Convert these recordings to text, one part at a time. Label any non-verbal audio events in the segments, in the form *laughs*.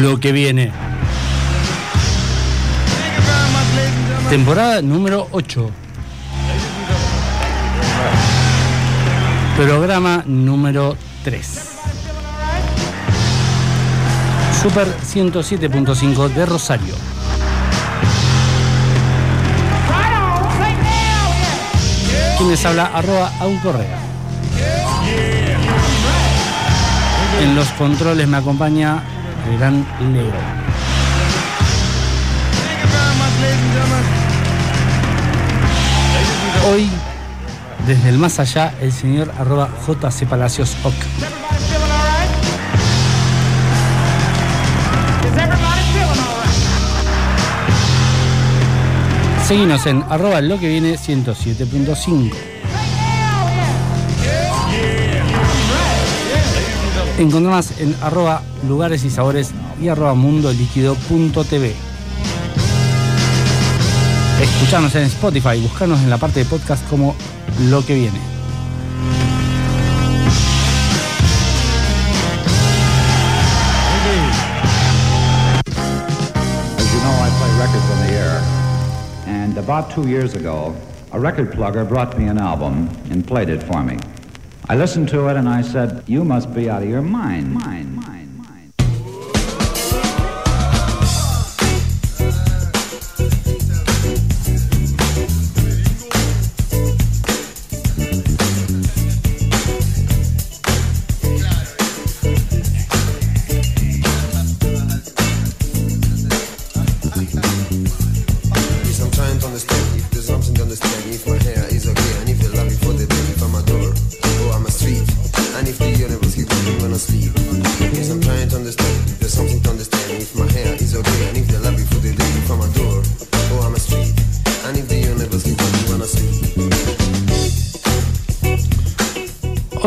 Lo que viene. Temporada número 8. Programa número 3. Super 107.5 de Rosario. Quien les habla, arroba Correa. En los controles me acompaña el gran Leo. Hoy, desde el más allá, el señor arroba JC Palacios Oc. Seguimos en arroba lo que viene 107.5. Encontramos en arroba lugares y sabores y arroba mundoliquido.tv. Escuchanos en Spotify, buscarnos en la parte de podcast como lo que viene. As you know, I play records on the air. And about two years ago, a record plugger brought me an album and played it for me. I listened to it and I said, You must be out of your mind. mind, mind.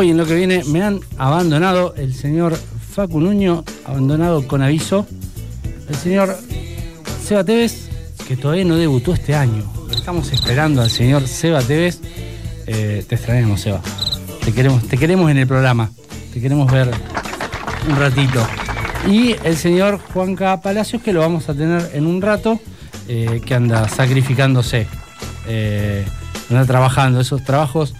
En lo que viene me han abandonado el señor Facu Nuño, abandonado con aviso. El señor Seba Tevez, que todavía no debutó este año. Estamos esperando al señor Seba Tevez. Eh, te extrañamos, Seba. Te queremos, te queremos en el programa. Te queremos ver un ratito. Y el señor Juanca Palacios, que lo vamos a tener en un rato, eh, que anda sacrificándose, eh, anda trabajando, esos trabajos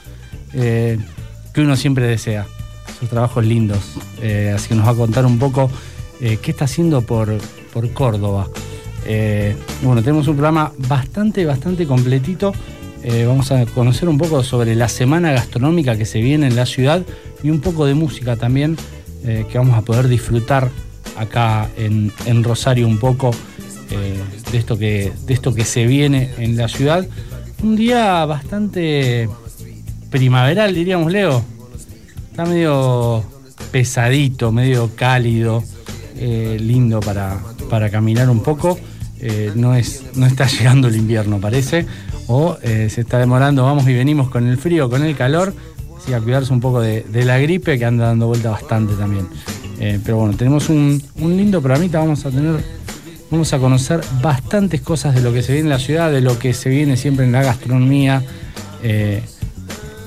que uno siempre desea, esos trabajos lindos. Eh, así que nos va a contar un poco eh, qué está haciendo por, por Córdoba. Eh, bueno, tenemos un programa bastante, bastante completito. Vamos a conocer un poco sobre la semana gastronómica que se viene en la ciudad y un poco de música también que vamos a poder disfrutar acá en, en Rosario un poco de, esto que, de esto que se viene en la ciudad. Un día bastante primaveral, diríamos, Leo. Está medio pesadito, medio cálido, eh, lindo para, para caminar un poco. Eh, no, es, no está *laughs* llegando el invierno, parece. O eh, se está demorando, vamos y venimos con el frío, con el calor. Así a cuidarse un poco de, la gripe que anda dando vuelta bastante también. Pero bueno, tenemos un, un lindo programita, vamos a tener Vamos a conocer bastantes cosas de lo que se viene en la ciudad, de lo que se viene siempre en la gastronomía,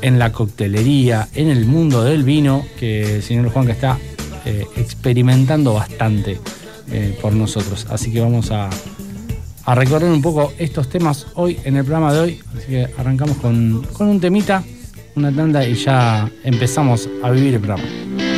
en la coctelería, en el mundo del vino, que el señor Juan que está eh, experimentando bastante eh, por nosotros. Así que vamos a, recorrer un poco estos temas hoy en el programa de hoy. Así que arrancamos con, con un temita, una tanda y ya empezamos a vivir el programa.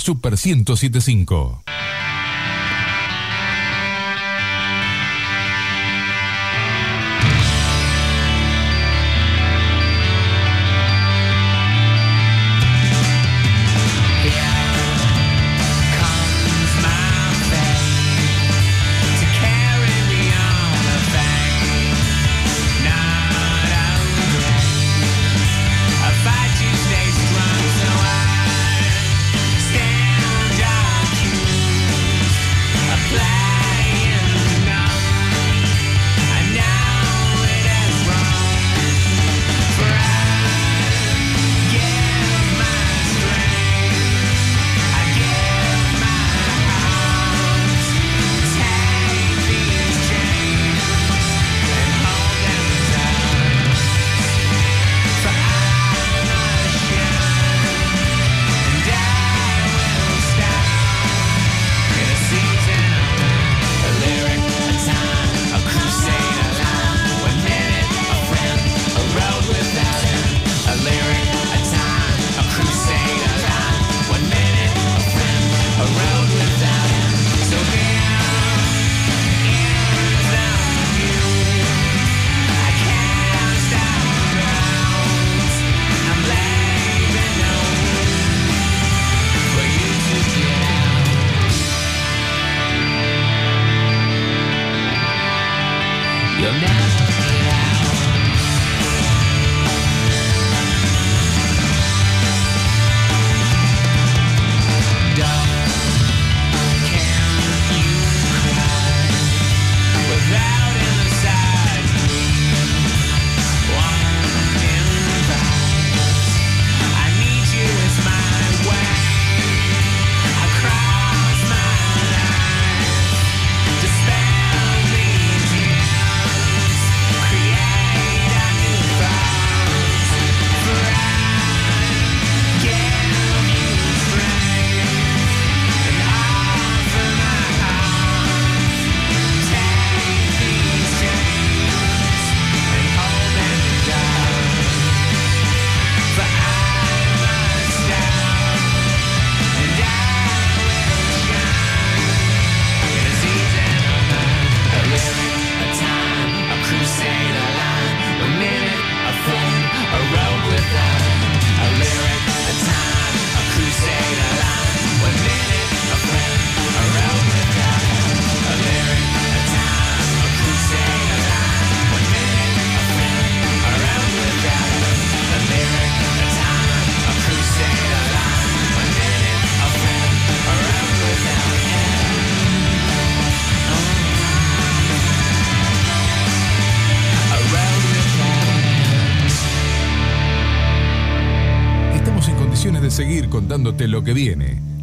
Super 1075.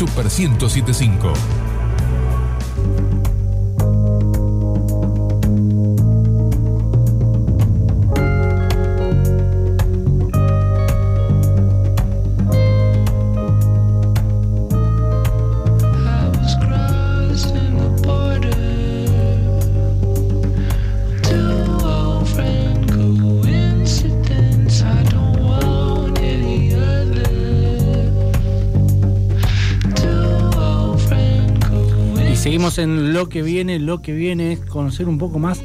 Super 1075. En lo que viene. Lo que viene es conocer un poco más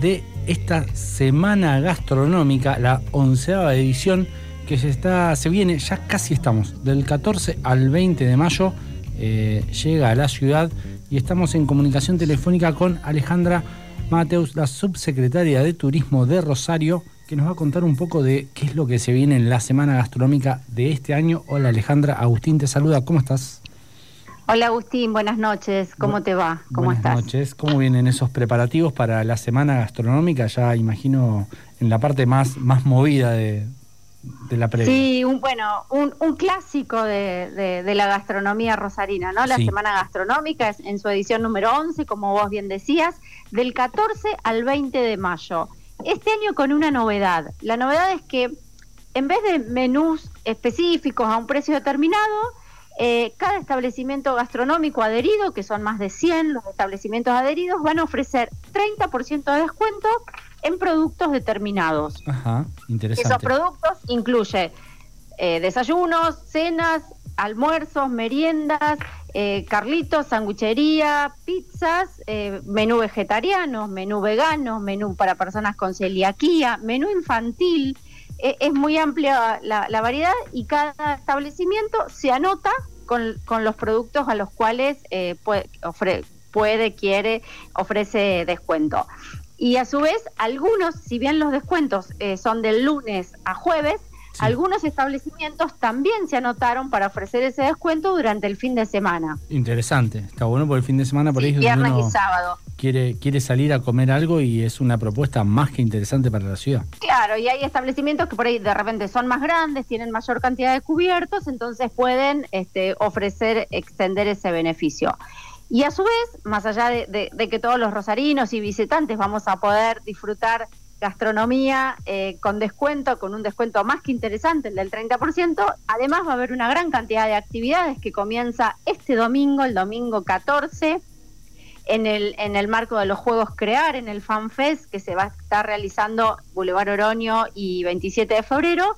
de esta semana gastronómica, la onceava edición que se está, se viene, ya casi estamos, del 14 al 20 de mayo, eh, llega a la ciudad y estamos en comunicación telefónica con Alejandra Mateus, la subsecretaria de Turismo de Rosario, que nos va a contar un poco de qué es lo que se viene en la semana gastronómica de este año. Hola Alejandra, Agustín te saluda, ¿cómo estás? Hola Agustín, buenas noches. ¿Cómo te va? ¿Cómo Buenas estás? noches. ¿Cómo vienen esos preparativos para la semana gastronómica? Ya imagino en la parte más, más movida de, de la previa. Sí, un, bueno, un, un clásico de, de- de la gastronomía rosarina, ¿no? La Sí. Semana Gastronómica es en su edición número 11, como vos bien decías, del 14 al 20 de mayo. Este año con una novedad. La novedad es que en vez de menús específicos a un precio determinado, eh, cada establecimiento gastronómico adherido, que son más de 100 los establecimientos adheridos, van a ofrecer 30% de descuento en productos determinados. Ajá, interesante. Esos productos incluye eh, desayunos, cenas, almuerzos, meriendas, eh, carlitos, sanguchería, pizzas, eh, menú vegetariano, menú vegano, menú para personas con celiaquía, menú infantil. Eh, es muy amplia la, la variedad y cada establecimiento se anota con, con los productos a los cuales eh, puede, ofre- puede, quiere, ofrece descuento. Y a su vez, algunos, si bien los descuentos eh, son del lunes a jueves, Sí. algunos establecimientos también se anotaron para ofrecer ese descuento durante el fin de semana, Interesante. Está bueno por el fin de semana por ahí sí, donde viernes uno y sábado. quiere, quiere salir a comer algo y es una propuesta más que interesante para la ciudad. Claro, y hay establecimientos que por ahí de repente son más grandes, tienen mayor cantidad de cubiertos, entonces pueden este, ofrecer, extender ese beneficio. Y a su vez, más allá de, de- de que todos los rosarinos y visitantes vamos a poder disfrutar gastronomía eh, con descuento, con un descuento más que interesante, el del 30%, además va a haber una gran cantidad de actividades que comienza este domingo, el domingo 14, en el, en el marco de los Juegos Crear, en el FanFest, que se va a estar realizando Boulevard Oroño y 27 de febrero,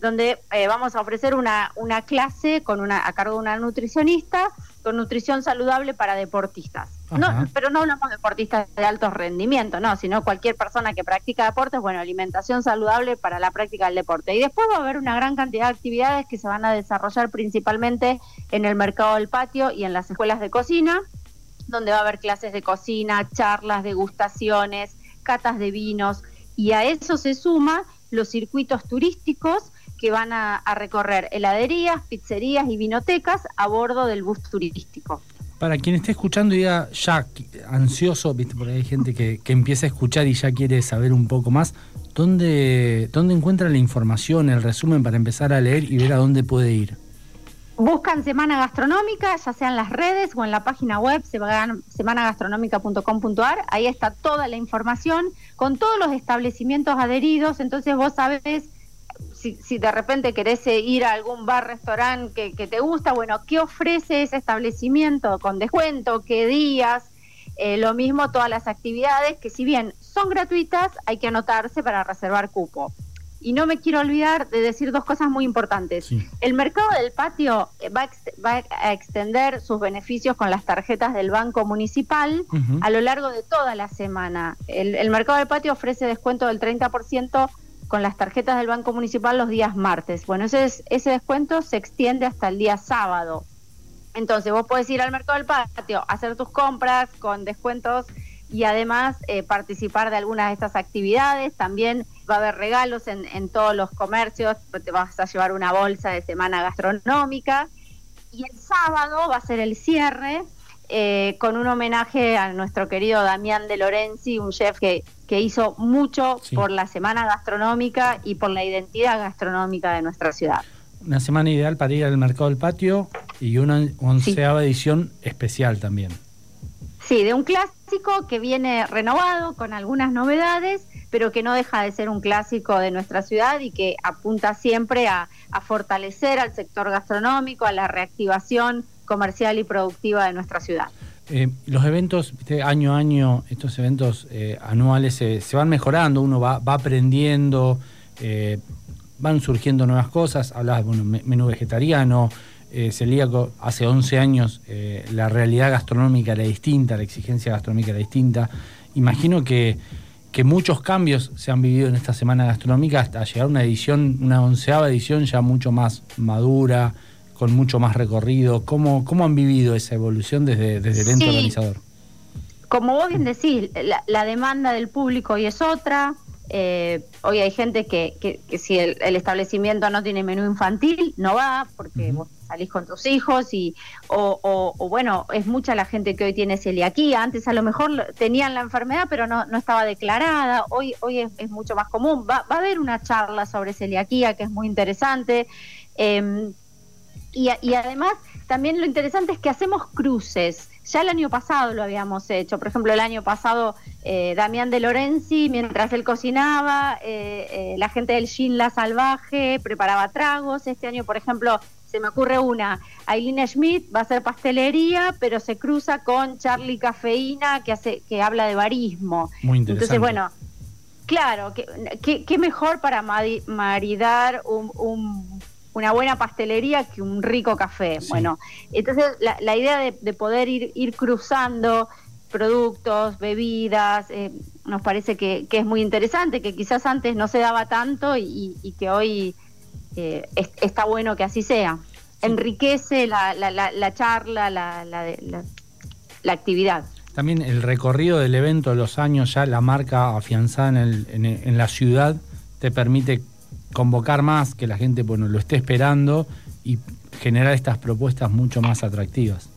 donde eh, vamos a ofrecer una, una clase con una, a cargo de una nutricionista con nutrición saludable para deportistas. No, pero no hablamos de deportistas de alto rendimiento, no, sino cualquier persona que practica deportes, bueno, alimentación saludable para la práctica del deporte. Y después va a haber una gran cantidad de actividades que se van a desarrollar principalmente en el mercado del patio y en las escuelas de cocina donde va a haber clases de cocina, charlas, degustaciones, catas de vinos, y a eso se suma los circuitos turísticos que van a, a recorrer heladerías, pizzerías y vinotecas a bordo del bus turístico. Para quien esté escuchando y ya ansioso, viste, porque hay gente que, empieza a escuchar y ya quiere saber un poco más, ¿dónde, ¿dónde encuentra la información, el resumen para empezar a leer y ver a dónde puede ir? Buscan Semana Gastronómica, ya sea en las redes o en la página web seman- semanagastronómica.com.ar. Ahí está toda la información con todos los establecimientos adheridos. Entonces vos sabés si, si de repente querés eh, ir a algún bar, restaurante que, que te gusta, bueno, ¿qué ofrece ese establecimiento con descuento? ¿Qué días? Eh, lo mismo todas las actividades que si bien son gratuitas, hay que anotarse para reservar cupo. Y no me quiero olvidar de decir dos cosas muy importantes. Sí. El mercado del patio eh, va a, ex- va a extender sus beneficios con las tarjetas del Banco Municipal a lo largo de toda la semana. El, el mercado del patio ofrece descuento del 30% con las tarjetas del Banco Municipal los días martes. Bueno, ese, es- ese descuento se extiende hasta el día sábado. Entonces vos podés ir al mercado del patio, hacer tus compras con descuentos y además eh, participar de algunas de estas actividades. También va a haber regalos en, en todos los comercios, te vas a llevar una bolsa de semana gastronómica. Y el sábado va a ser el cierre eh, con un homenaje a nuestro querido Damián de Lorenzi, un chef que, que hizo mucho Sí. por la semana gastronómica y por la identidad gastronómica de nuestra ciudad. una semana ideal para ir al mercado del patio y una onceava edición especial también. Sí, de un clásico que viene renovado con algunas novedades, pero que no deja de ser un clásico de nuestra ciudad y que apunta siempre a, a fortalecer al sector gastronómico, a la reactivación comercial y productiva de nuestra ciudad. Eh, los eventos, año a año, estos eventos eh, anuales se, van mejorando, uno va, va aprendiendo, eh, van surgiendo nuevas cosas. Hablabas, bueno, me- menú vegetariano, celíaco, hace 11 años la realidad gastronómica era distinta, la exigencia gastronómica era distinta. Imagino que, que muchos cambios se han vivido en esta semana gastronómica hasta llegar a una edición, una onceava edición ya mucho más madura, con mucho más recorrido. ¿Cómo, cómo han vivido esa evolución desde, desde el ente Sí. organizador? Como vos bien decís, la, la demanda del público hoy es otra. eh, hoy hay gente que, que, que si el, el establecimiento no tiene menú infantil, no va porque vos salís con tus hijos y o, o- o, bueno, es mucha la gente que hoy tiene celiaquía. Antes a lo mejor tenían la enfermedad pero no, no estaba declarada. Hoy, hoy es, es mucho más común. Va, va a haber una charla sobre celiaquía que es muy interesante. eh, y, y además, también lo interesante es que hacemos cruces. Ya el año pasado lo habíamos hecho. Por ejemplo, el año pasado eh, Damián de Lorenzi, mientras él cocinaba, eh, eh, la gente del Gin La Salvaje preparaba tragos. Este año, por ejemplo, se me ocurre una. Aileen Schmidt va a hacer pastelería, pero se cruza con Charlie Cafeína, que, hace, que habla de barismo. Muy interesante. Entonces, bueno, claro, ¿qué, qué, qué mejor para maridar un- un- una buena pastelería que un rico café? Sí. Bueno, entonces la, la idea de, de poder ir, ir cruzando productos, bebidas, eh, nos parece que, que es muy interesante, que quizás antes no se daba tanto y, y que hoy eh, es- está bueno que así sea. Enriquece la, la, la, la charla, la, la, la- la actividad. También el recorrido del evento de los años, ya la marca afianzada en, el- en en la ciudad, te permite convocar más, que la gente bueno, lo esté esperando y generar estas propuestas mucho más atractivas.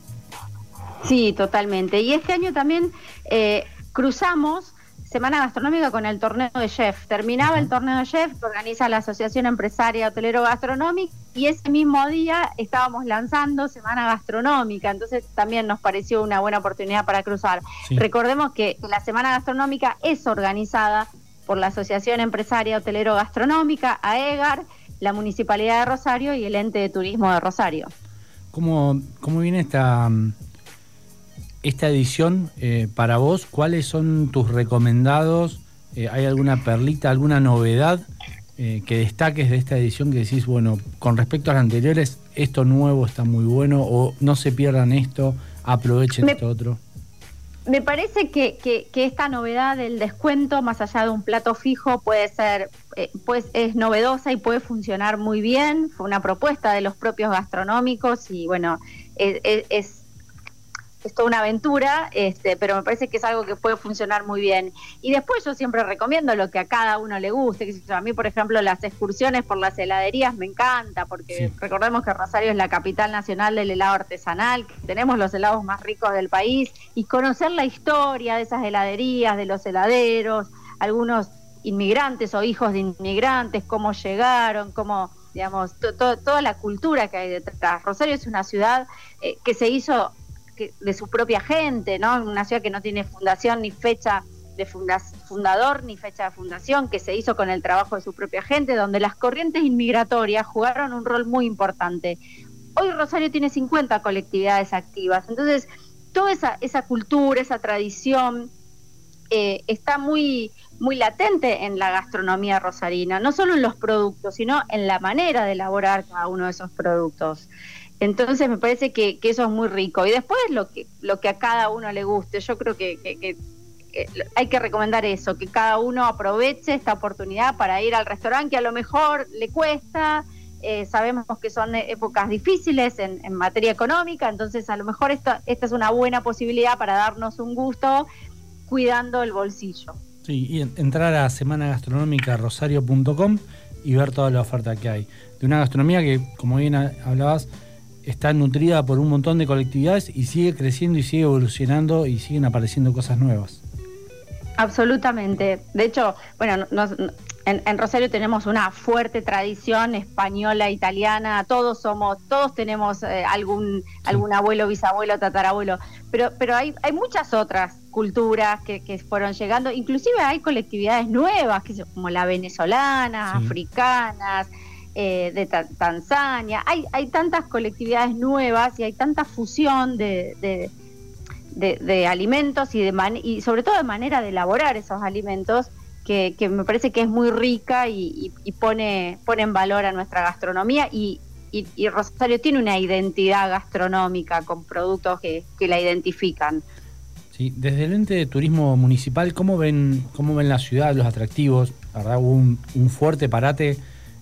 Sí, totalmente. Y este año también eh, cruzamos Semana Gastronómica con el torneo de chef. Terminaba el torneo de chef que organiza la Asociación Empresaria Hotelero Gastronómica y ese mismo día estábamos lanzando Semana Gastronómica. Entonces también nos pareció una buena oportunidad para cruzar. Sí. Recordemos que la Semana Gastronómica es organizada por la Asociación Empresaria Hotelero Gastronómica, AEGAR, la Municipalidad de Rosario y el Ente de Turismo de Rosario. ¿Cómo, cómo viene esta, esta edición eh, para vos? ¿Cuáles son tus recomendados? Eh, ¿Hay alguna perlita, alguna novedad eh, que destaques de esta edición que decís, bueno, con respecto a las anteriores, esto nuevo está muy bueno o no se pierdan esto, aprovechen Me- esto otro? Me parece que, que- que esta novedad del descuento, más allá de un plato fijo, puede ser, eh, pues es novedosa y puede funcionar muy bien. Fue una propuesta de los propios gastronómicos y bueno, es, es- es- toda una aventura, este, pero me parece que es algo que puede funcionar muy bien. Y después yo siempre recomiendo lo que a cada uno le guste. A mí, por ejemplo, las excursiones por las heladerías me encanta, porque Sí. recordemos que Rosario es la capital nacional del helado artesanal, que tenemos los helados más ricos del país, y conocer la historia de esas heladerías, de los heladeros, algunos inmigrantes o hijos de inmigrantes, cómo llegaron, cómo, digamos, to- to- toda la cultura que hay detrás. Rosario es una ciudad eh, que se hizo de su propia gente, ¿no? Una ciudad que no tiene fundación ni fecha de funda- fundador ni fecha de fundación, que se hizo con el trabajo de su propia gente, donde las corrientes inmigratorias jugaron un rol muy importante. Hoy Rosario tiene 50 colectividades activas, entonces toda esa, esa cultura, esa tradición eh, está muy, muy latente en la gastronomía rosarina, no solo en los productos, sino en la manera de elaborar cada uno de esos productos. Entonces me parece que, que eso es muy rico. Y después lo que, lo que a cada uno le guste. Yo creo que, hay que recomendar eso, que cada uno aproveche esta oportunidad para ir al restaurante que a lo mejor le cuesta. eh, sabemos que son épocas difíciles en, en materia económica, entonces a lo mejor esta, esta es una buena posibilidad para darnos un gusto cuidando el bolsillo. Sí, y en- entrar a semanagastronómica.rosario.com y ver toda la oferta que hay. De una gastronomía que, como bien hablabas, está nutrida por un montón de colectividades y sigue creciendo y sigue evolucionando y siguen apareciendo cosas nuevas. Absolutamente. De hecho, bueno, no- no- en, en Rosario tenemos una fuerte tradición española, italiana, todos somos, todos tenemos eh, algún, algún abuelo, bisabuelo, tatarabuelo, pero, pero hay, hay muchas otras culturas que, que fueron llegando, inclusive hay colectividades nuevas, que como la venezolana, Sí. africanas, eh, de Ta- Tanzania, hay, hay tantas colectividades nuevas y hay tanta fusión de, de- alimentos y, de man- y sobre todo de manera de elaborar esos alimentos que, que me parece que es muy rica y, pone, pone en valor a nuestra gastronomía y, y- Rosario tiene una identidad gastronómica con productos que, que la identifican. Sí, desde el ente de turismo municipal, ¿cómo ven, cómo ven la ciudad, los atractivos? Verdad hubo un, un fuerte parate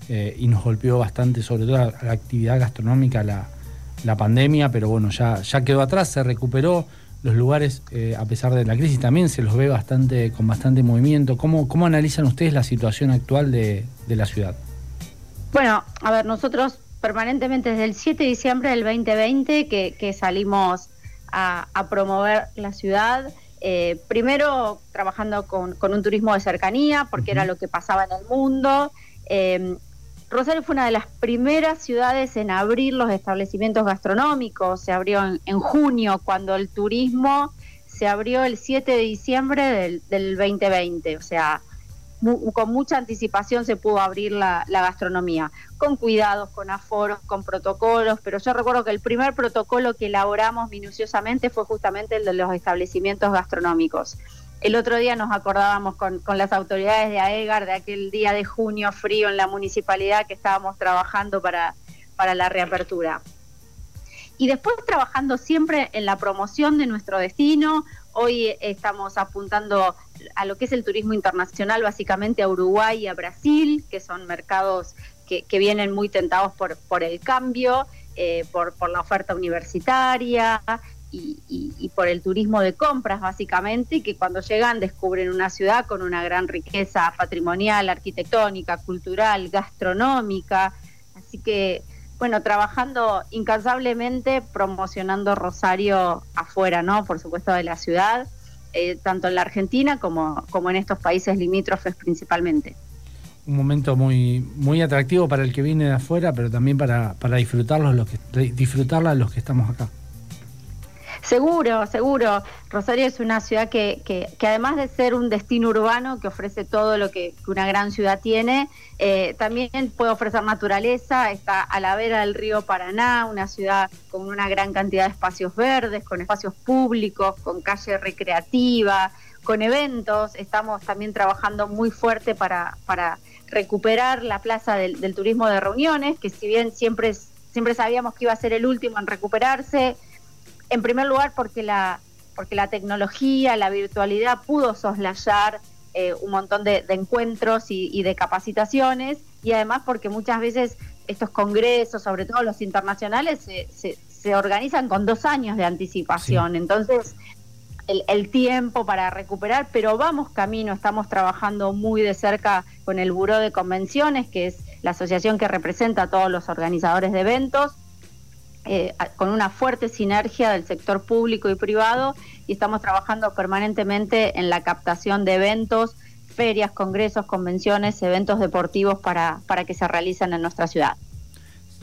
eh, y nos golpeó bastante, sobre todo la, la actividad gastronómica, la, la pandemia, pero bueno, ya, ya quedó atrás, se recuperó. Los lugares, eh, a pesar de la crisis, también se los ve bastante con bastante movimiento. ¿Cómo, cómo analizan ustedes la situación actual de, de la ciudad? Bueno, a ver, nosotros permanentemente desde el 7 de diciembre del 2020 que, que salimos a, a promover la ciudad, eh, primero trabajando con, con un turismo de cercanía, porque era lo que pasaba en el mundo. Eh, Rosario fue una de las primeras ciudades en abrir los establecimientos gastronómicos, se abrió en, junio, cuando el turismo se abrió el 7 de diciembre del, del 2020, o sea, mu- con mucha anticipación se pudo abrir la gastronomía, con cuidados, con aforos, con protocolos, pero yo recuerdo que el primer protocolo que elaboramos minuciosamente fue justamente el de los establecimientos gastronómicos. El otro día nos acordábamos con, las autoridades de AEGAR de aquel día de junio frío en la municipalidad que estábamos trabajando para, para la reapertura. Y después trabajando siempre en la promoción de nuestro destino. Hoy estamos apuntando a lo que es el turismo internacional, básicamente a Uruguay y a Brasil, que son mercados que, que vienen muy tentados por, por el cambio, eh, por, por la oferta universitaria y, y- y por el turismo de compras, básicamente, que cuando llegan descubren una ciudad con una gran riqueza patrimonial, arquitectónica, cultural, gastronómica. Así que bueno, trabajando incansablemente promocionando Rosario afuera, ¿no? Por supuesto de la ciudad, eh, tanto en la Argentina como, como en estos países limítrofes principalmente. Un momento muy, muy atractivo para el que viene de afuera, pero también para, para disfrutarlo los que, disfrutarla los que estamos acá. Seguro, seguro. Rosario es una ciudad que, que, que además de ser un destino urbano que ofrece todo lo que, una gran ciudad tiene, eh, también puede ofrecer naturaleza. Está a la vera del río Paraná, una ciudad con una gran cantidad de espacios verdes, con espacios públicos, con calle recreativa, con eventos. Estamos también trabajando muy fuerte para, para recuperar la plaza del, del turismo de reuniones, que si bien siempre, siempre sabíamos que iba a ser el último en recuperarse, en primer lugar porque la, porque la tecnología, la virtualidad pudo soslayar eh, un montón de, de encuentros y, y, de capacitaciones y además porque muchas veces estos congresos, sobre todo los internacionales, se, se, se organizan con dos años de anticipación. Sí. Entonces, el, el, tiempo para recuperar, pero vamos camino, estamos trabajando muy de cerca con el Buró de Convenciones, que es la asociación que representa a todos los organizadores de eventos eh, con una fuerte sinergia del sector público y privado y estamos trabajando permanentemente en la captación de eventos, ferias, congresos, convenciones, eventos deportivos para, para que se realicen en nuestra ciudad.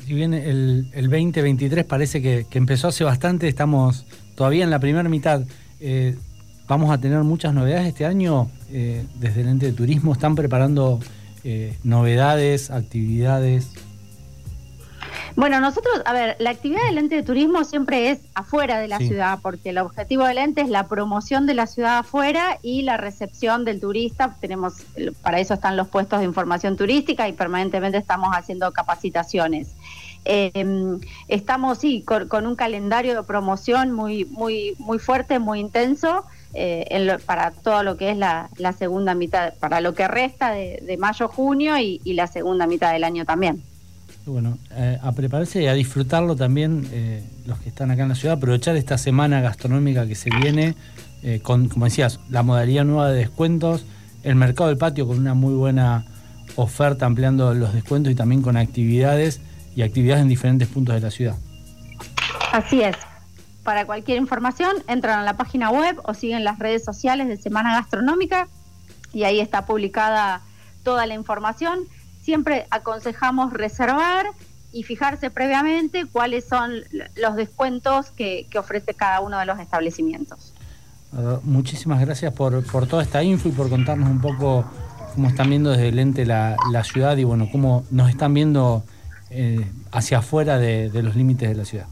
Si bien el, el 2023 parece que, que, empezó hace bastante, estamos todavía en la primera mitad. Eh, vamos a tener muchas novedades este año eh, desde el ente de turismo. ¿Están preparando novedades, actividades? Bueno, nosotros, a ver, la actividad del ente de turismo siempre es afuera de la sí. ciudad, porque el objetivo del ente es la promoción de la ciudad afuera y la recepción del turista. Tenemos, para eso están los puestos de información turística y permanentemente estamos haciendo capacitaciones. Eh, estamos, sí, con, con, un calendario de promoción muy, muy, muy fuerte, muy intenso. Eh, en lo, para todo lo que es la, la, segunda mitad, para lo que resta de, de mayo, junio y, y la segunda mitad del año también. Bueno, eh, a prepararse y a disfrutarlo también eh, los que están acá en la ciudad, aprovechar esta semana gastronómica que se viene, eh, con, como decías, la modalidad nueva de descuentos, el mercado del patio con una muy buena oferta ampliando los descuentos y también con actividades y actividades en diferentes puntos de la ciudad. Así es. Para cualquier información, entran a la página web o siguen las redes sociales de Semana Gastronómica y ahí está publicada toda la información siempre aconsejamos reservar y fijarse previamente cuáles son los descuentos que, que ofrece cada uno de los establecimientos. Muchísimas gracias por, por toda esta info y por contarnos un poco cómo están viendo desde el ente la, la ciudad y bueno, cómo nos están viendo eh, hacia afuera de, de los límites de la ciudad.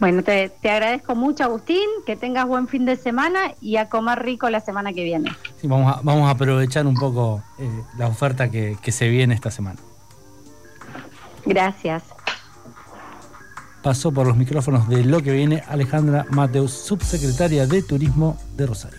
Bueno, te, te, agradezco mucho, Agustín, que tengas buen fin de semana y a comer rico la semana que viene. Sí, vamos a, vamos a aprovechar un poco eh, la oferta que, que se viene esta semana. Gracias. Pasó por los micrófonos de lo que viene Alejandra Mateus, subsecretaria de Turismo de Rosario.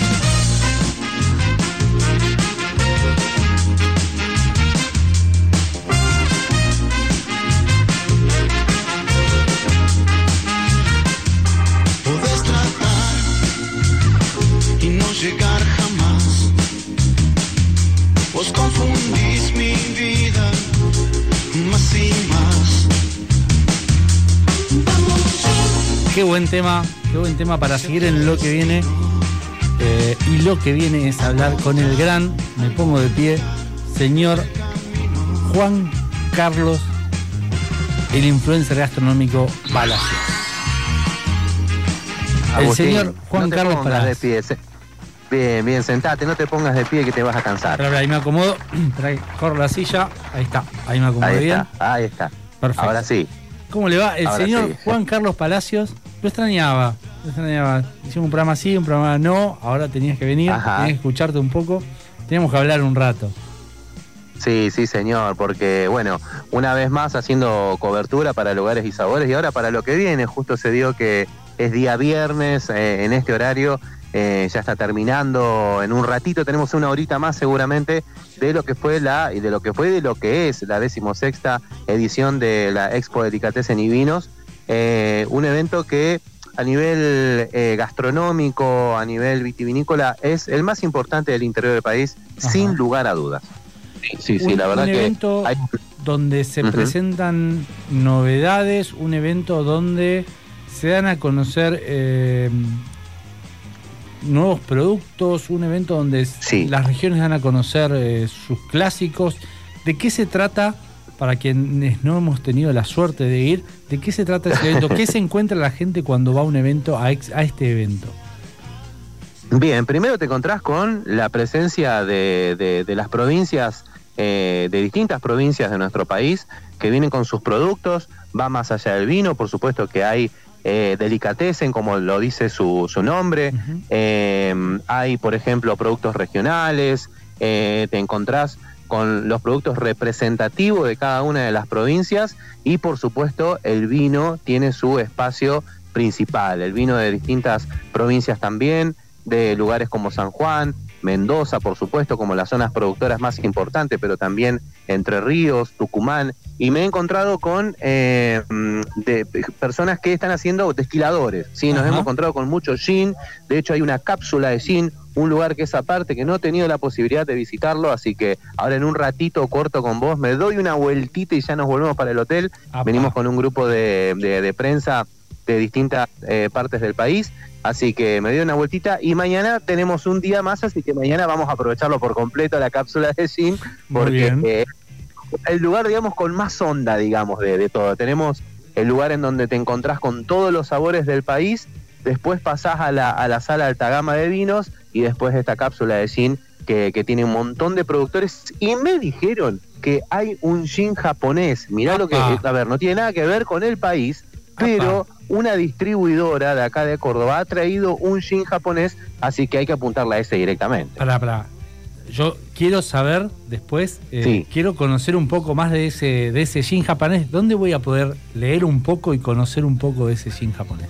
tema, qué buen tema para seguir en lo que viene. Eh, y lo que viene es hablar con el gran, me pongo de pie, señor Juan Carlos, el influencer gastronómico Palacios. el señor Juan Carlos Palacios. De. Bien, bien, sentate, no te pongas de pie que te vas a cansar. Pero, ahí me acomodo, *clears throat* corro la silla, ahí está, ahí me acomodo bien. Está, ahí está. Perfecto. Ahora sí. ¿Cómo le va? El Ahora señor sí. Juan Carlos Palacios lo extrañaba. Lo extrañaba. Hicimos un programa así, un programa no. Ahora tenías que venir, Ajá. tenías que escucharte un poco. Teníamos que hablar un rato. Sí, sí, señor, porque bueno, una vez más haciendo cobertura para lugares y sabores y ahora para lo que viene, justo se dio que es día viernes eh, en este horario, eh, ya está terminando en un ratito, tenemos una horita más seguramente de lo que fue la y de lo que fue y de lo que es la decimosexta edición de la Expo Delicatessen y Vinos, eh, un evento que a nivel eh, gastronómico, a nivel vitivinícola, es el más importante del interior del país, sin lugar a dudas. Sí, sí, sí, Un- la verdad un que evento hay- donde se Ujú. presentan novedades, un evento donde se dan a conocer eh, nuevos productos, un evento donde Sí. las regiones dan a conocer eh, sus clásicos. ¿De qué se trata? Para quienes no hemos tenido la suerte de ir, ¿de qué se trata ese evento? ¿Qué se *laughs* encuentra la gente cuando va a un evento, a, ex- a este evento? Bien, primero te encontrás con la presencia de, de- de las provincias, eh, de distintas provincias de nuestro país, que vienen con sus productos, va más allá del vino, por supuesto que hay eh, delicatessen, como lo dice su, su nombre, eh, hay, por ejemplo, productos regionales, eh, te encontrás con los productos representativos de cada una de las provincias y, por supuesto, el vino tiene su espacio principal, el vino de distintas provincias también, de lugares como San Juan, Mendoza, por supuesto, como las zonas productoras más importantes, pero también Entre Ríos, Tucumán, y me he encontrado con eh, mm, de, personas que están haciendo destiladores, ¿sí? Nos Ajá. hemos encontrado con mucho gin, de hecho hay una cápsula de gin, un lugar que es aparte, que no he tenido la posibilidad de visitarlo, así que ahora en un ratito corto con vos me doy una vueltita y ya nos volvemos para el hotel, venimos con un grupo de, de- de prensa de distintas eh, partes del país. Así que me doy una vueltita y mañana tenemos un día más, así que mañana vamos a aprovecharlo por completo la cápsula de Muy porque eh, el lugar, digamos, con más onda, digamos, de, de todo. Tenemos el lugar en donde te encontrás con todos los sabores del país, después pasás a la, a la sala alta gama de vinos y después esta cápsula de gin que, que tiene un montón de productores y me dijeron que hay un gin japonés. Mirá lo que, a ver, no tiene nada que ver con el país, pero una distribuidora de acá de Córdoba ha traído un gin japonés, así que hay que apuntarla a ese directamente. Pará, pará. Yo quiero saber después, eh, Sí. quiero conocer un poco más de ese, de ese gin japonés. ¿Dónde voy a poder leer un poco y conocer un poco de ese gin japonés?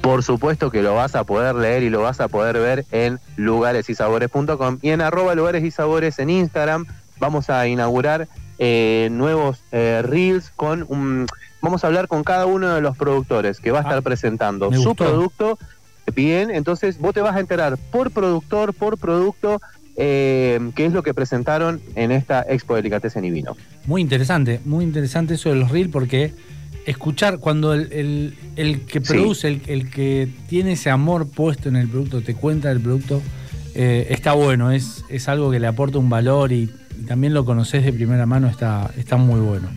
Por supuesto que lo vas a poder leer y lo vas a poder ver en lugaresysabores.com y en arroba lugares y sabores en Instagram. Vamos a inaugurar eh, nuevos eh, reels con un... Vamos a hablar con cada uno de los productores que va a estar presentando Ah, su gustó. producto. Bien, entonces vos te vas a enterar por productor, por producto, eh, qué es lo que presentaron en esta Expo Delicatessen y Vino. Muy interesante, muy interesante eso de los reels porque escuchar cuando el, el- el que Sí. produce, el, el que tiene ese amor puesto en el producto, te cuenta del producto, eh, está bueno, es, es algo que le aporta un valor y, y también lo conoces de primera mano, está, está muy bueno.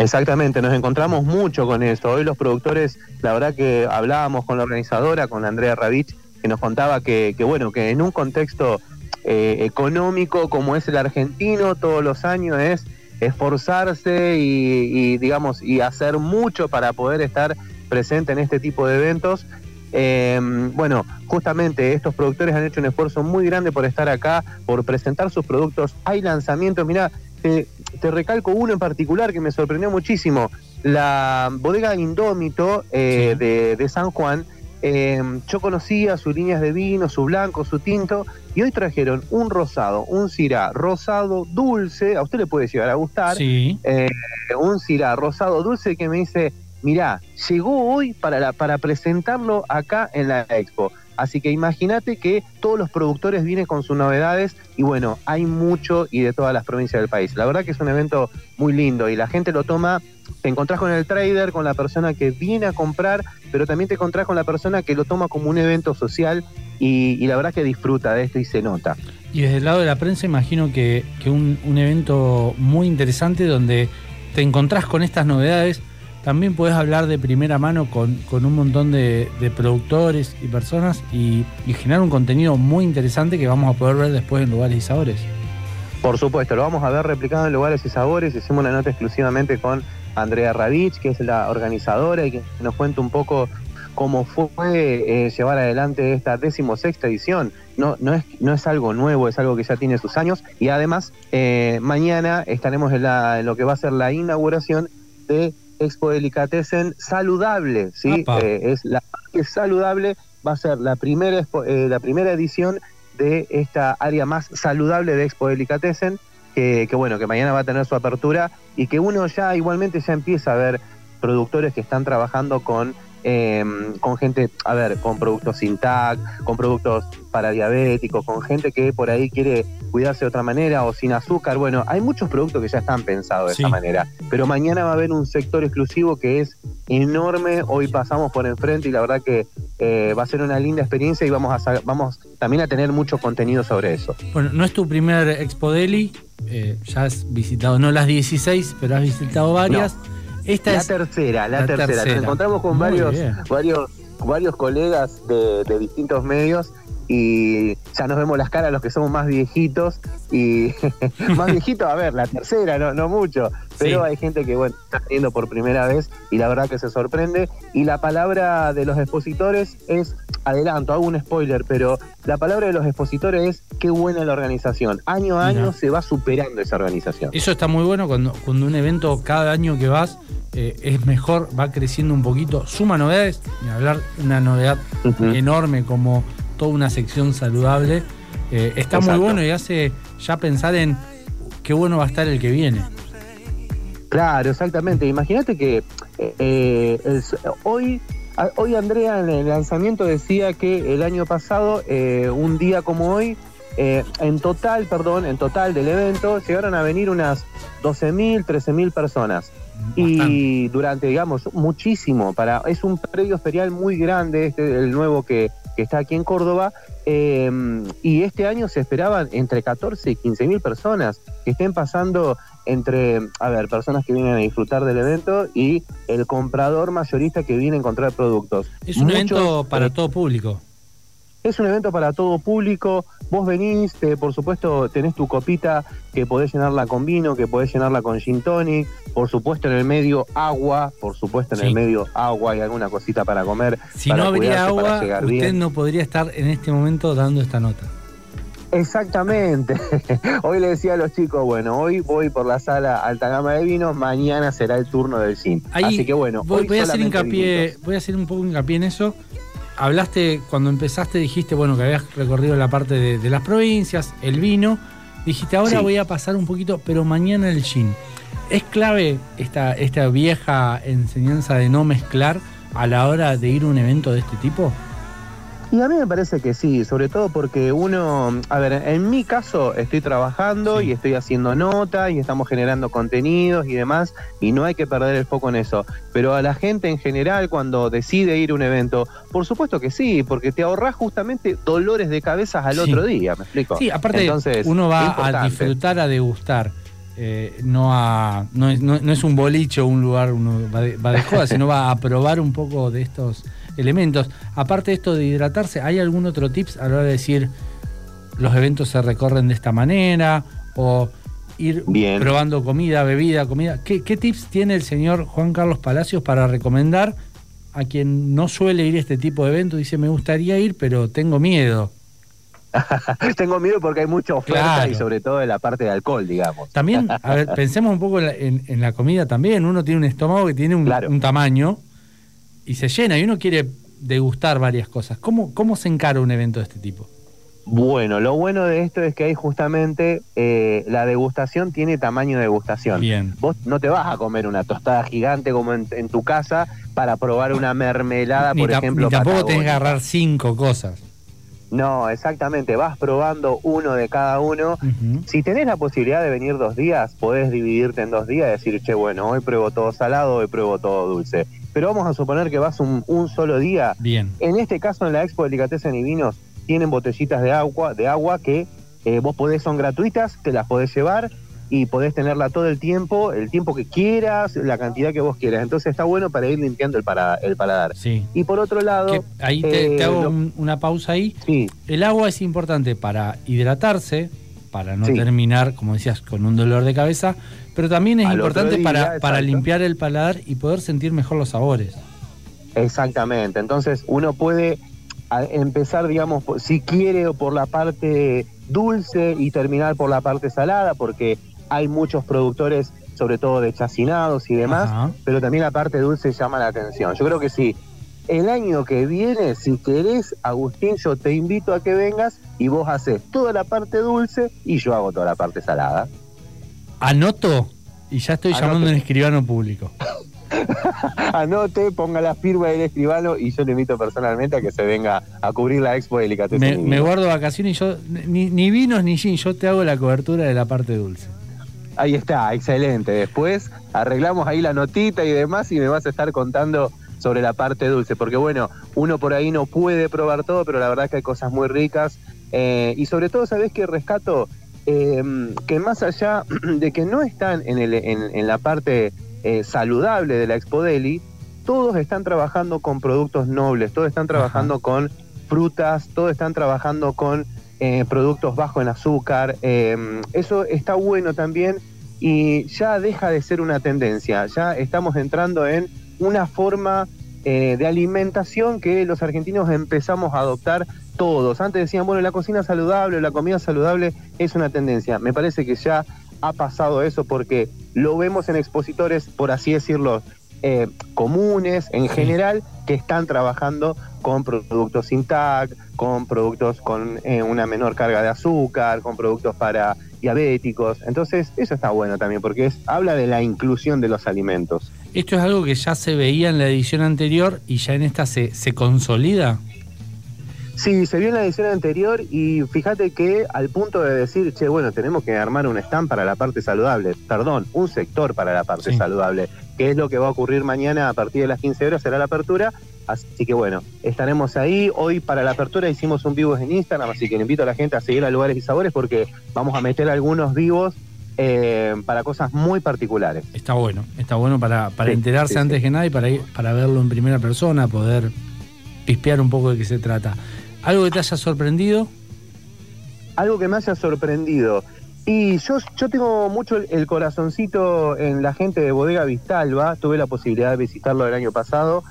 Exactamente, nos encontramos mucho con esto. Hoy los productores, la verdad que hablábamos con la organizadora, con Andrea Ravich, que nos contaba que, que bueno, que en un contexto eh, económico como es el argentino, todos los años es esforzarse y, digamos, y hacer mucho para poder estar presente en este tipo de eventos. Eh, bueno, justamente estos productores han hecho un esfuerzo muy grande por estar acá, por presentar sus productos. Hay lanzamientos, mirá, te, te recalco uno en particular que me sorprendió muchísimo. La bodega Indómito eh, de, de San Juan. eh, yo conocía sus líneas de vino, su blanco, su tinto, y hoy trajeron un rosado, un cirá rosado dulce, a usted le puede llegar a gustar, Sí. eh, un cirá rosado dulce que me dice, mirá, llegó hoy para, la, para presentarlo acá en la expo. Así que imagínate que todos los productores vienen con sus novedades y bueno, hay mucho y de todas las provincias del país. La verdad que es un evento muy lindo y la gente lo toma, te encontrás con el trader, con la persona que viene a comprar, pero también te encontrás con la persona que lo toma como un evento social y, la verdad que disfruta de esto y se nota. Y desde el lado de la prensa imagino que, que un, un evento muy interesante donde te encontrás con estas novedades, también podés hablar de primera mano con, con un montón de, productores y personas y, generar un contenido muy interesante que vamos a poder ver después en lugares y sabores. Por supuesto, lo vamos a ver replicado en lugares y sabores. Hicimos una nota exclusivamente con Andrea Ravich, que es la organizadora y que nos cuenta un poco cómo fue eh, llevar adelante esta decimosexta edición. No, no, es, no es algo nuevo, es algo que ya tiene sus años. Y además, eh, mañana estaremos en, la, en lo que va a ser la inauguración de Expo Delicatessen saludable. ¿sí? Eh, es la que es saludable, va a ser la primera, expo- eh, la primera edición de esta área más saludable de Expo Delicatessen, que, que bueno, que mañana va a tener su apertura y que uno ya igualmente ya empieza a ver productores que están trabajando con, eh, con gente, a ver, con productos sin tag, con productos para diabéticos, con gente que por ahí quiere cuidarse de otra manera o sin azúcar. Bueno, hay muchos productos que ya están pensados de Sí. esa manera, pero mañana va a haber un sector exclusivo que es enorme. Hoy pasamos por enfrente y la verdad que eh, va a ser una linda experiencia y vamos a vamos también a tener mucho contenido sobre eso. Bueno, no es tu primer Expo Deli, eh, ya has visitado, no las 16, pero has visitado varias. Esta la es tercera, la, la tercera. tercera. Nos encontramos con Muy varios, bien. varios, varios colegas de, de distintos medios y ya nos vemos las caras los que somos más viejitos y *laughs* más viejitos, a ver, la tercera, no, no mucho, pero Sí. hay gente que bueno, está viendo por primera vez y la verdad que se sorprende y la palabra de los expositores es, adelanto, hago un spoiler, pero la palabra de los expositores es qué buena la organización. Año a año se va superando esa organización. Eso está muy bueno cuando, cuando un evento cada año que vas eh, es mejor, va creciendo un poquito, suma novedades, y hablar de una novedad enorme como toda una sección saludable, eh, está muy bueno y hace ya pensar en qué bueno va a estar el que viene. Claro, exactamente. Imagínate que eh, el- hoy, hoy Andrea en el lanzamiento decía que el año pasado, eh, un día como hoy, eh, en total, perdón, en total del evento, llegaron a venir unas 12.000, 13.000 personas. Y durante, digamos, muchísimo, para es un predio ferial muy grande, este, el nuevo que, que está aquí en Córdoba, eh, y este año se esperaban entre 14 y 15 mil personas que estén pasando entre, a ver, personas que vienen a disfrutar del evento y el comprador mayorista que viene a encontrar productos. Es un Muchos, evento para eh, todo público. Es un evento para todo público. Vos venís, te- por supuesto, tenés tu copita que podés llenarla con vino, que podés llenarla con gin tonic. Por supuesto, en el medio agua. Por supuesto, en Sí. el medio agua y alguna cosita para comer. Si para no habría agua, usted bien. no podría estar en este momento dando esta nota. Exactamente. *laughs* hoy le decía a los chicos, bueno, hoy voy por la sala alta gama de vinos, mañana será el turno del gin. Ahí Así que bueno, voy, hoy voy a hacer hincapié, vinitos. voy a hacer un poco hincapié en eso. Hablaste, cuando empezaste dijiste, bueno, que habías recorrido la parte de, de las provincias, el vino. Dijiste, ahora Sí. voy a pasar un poquito, pero mañana el gin. ¿Es clave esta, esta vieja enseñanza de no mezclar a la hora de ir a un evento de este tipo? Y a mí me parece que sí, sobre todo porque uno, a ver, en mi caso estoy trabajando Sí. y estoy haciendo notas y estamos generando contenidos y demás, y no hay que perder el foco en eso. Pero a la gente en general, cuando decide ir a un evento, por supuesto que sí, porque te ahorras justamente dolores de cabezas al Sí. otro día, ¿me explico? Sí, aparte Entonces, uno va a disfrutar, a degustar. eh, no, a, no, es, no- no es un boliche o un lugar uno va de, va de joda, *laughs* sino va a probar un poco de estos elementos. Aparte de esto de hidratarse, ¿hay algún otro tips a la hora de decir los eventos se recorren de esta manera? O ir Bien. probando comida, bebida, comida. ¿Qué, qué tips tiene el señor Juan Carlos Palacios para recomendar a quien no suele ir a este tipo de eventos? Dice, me gustaría ir, pero tengo miedo. *laughs* Tengo miedo porque hay mucha oferta Claro. y sobre todo de la parte de alcohol, digamos. También, a ver, *laughs* pensemos un poco en la, en- en la comida también. Uno tiene un estómago que tiene un, Claro. un tamaño y se llena y uno quiere degustar varias cosas. ¿Cómo, ¿Cómo se encara un evento de este tipo? Bueno, lo bueno de esto es que hay justamente eh, la degustación tiene tamaño de degustación. Bien. Vos no te vas a comer una tostada gigante como en, en tu casa para probar una mermelada, Ni, por ejemplo. ni tampoco tenés que agarrar cinco cosas. No, exactamente. Vas probando uno de cada uno. Si tenés la posibilidad de venir dos días, podés dividirte en dos días y decir, che, bueno, hoy pruebo todo salado, hoy pruebo todo dulce. Pero vamos a suponer que vas un, un solo día. Bien. En este caso, en la Expo Delicatessen y Vinos, tienen botellitas de agua, de agua que eh, vos podés, son gratuitas, te las podés llevar. y podés tenerla todo el tiempo, el tiempo que quieras, la cantidad que vos quieras. Entonces está bueno para ir limpiando el, para, el paladar. Sí. Y por otro lado... Que ahí te, eh, te hago lo- un- una pausa ahí. Sí, El agua es importante para hidratarse, para no Sí. terminar, como decías, con un dolor de cabeza, pero también es Al importante día, para, para limpiar el paladar y poder sentir mejor los sabores. Exactamente, entonces uno puede empezar, digamos, si quiere o por la parte dulce y terminar por la parte salada, porque hay muchos productores, sobre todo de chacinados y demás, Ajá. pero también la parte dulce llama la atención. Yo creo que sí. El año que viene, si querés, Agustín, yo te invito a que vengas y vos haces toda la parte dulce y yo hago toda la parte salada. Anoto y ya estoy Anote. llamando a un escribano público. *laughs* Anote, ponga la firma del escribano y yo le invito personalmente a que se venga a cubrir la expo de Delicatessen Me, guardo vacaciones y yo, ni, ni vinos ni gin, yo te hago la cobertura de la parte dulce. Ahí está, excelente. Después arreglamos ahí la notita y demás y me vas a estar contando sobre la parte dulce, porque bueno, uno por ahí no puede probar todo, pero la verdad que hay cosas muy ricas. Eh, y sobre todo, ¿sabés qué rescato? Eh, que más allá de que no están en, el, en, en la parte eh, saludable de la Expo Deli, todos están trabajando con productos nobles, todos están trabajando con frutas, todos están trabajando con eh, productos bajos en azúcar. eh, eso está bueno también y ya deja de ser una tendencia, ya estamos entrando en una forma eh, de alimentación que los argentinos empezamos a adoptar todos. Antes decían, bueno, la cocina saludable, la comida saludable es una tendencia. Me parece que ya ha pasado eso porque lo vemos en expositores, por así decirlo, eh, comunes en general, que están trabajando con productos sin tag, con productos con eh, una menor carga de azúcar, con productos para diabéticos. Entonces, eso está bueno también, porque es, habla de la inclusión de los alimentos. Esto es algo que ya se veía en la edición anterior y ya en esta se, se consolida. Sí, se vio en la edición anterior y fíjate que al punto de decir, che, bueno, tenemos que armar un stand para la parte saludable, perdón, un sector para la parte Sí. saludable, que es lo que va a ocurrir mañana a partir de las 15 horas, será la apertura. Así que bueno, estaremos ahí. Hoy para la apertura hicimos un vivo en Instagram, así que le invito a la gente a seguir a Lugares y Sabores porque vamos a meter algunos vivos eh, para cosas muy particulares. Está bueno, está bueno para, para Sí, enterarse sí, antes que nada y para, ir- para verlo en primera persona, poder pispear un poco de qué se trata. ¿Algo que te haya sorprendido? algo que me haya sorprendido. Y yo, yo tengo mucho el, el corazoncito en la gente de Bodega Vistalba, tuve la posibilidad de visitarlo el año pasado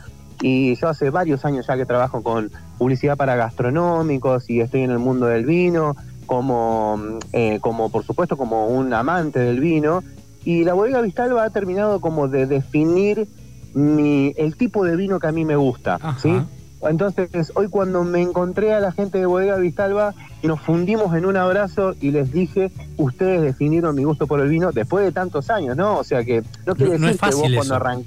y yo hace varios años ya que trabajo con publicidad para gastronómicos y estoy en el mundo del vino, como, eh, como por supuesto como un amante del vino y la Bodega Vistalba ha terminado como de definir mi, el tipo de vino que a mí me gusta, Ajá. ¿sí? Entonces, hoy cuando me encontré a la gente de Bodega Vistalba, nos fundimos en un abrazo y les dije, ustedes definieron mi gusto por el vino después de tantos años, ¿no? O sea que no quiere No- no decir es fácil que vos eso. cuando arran-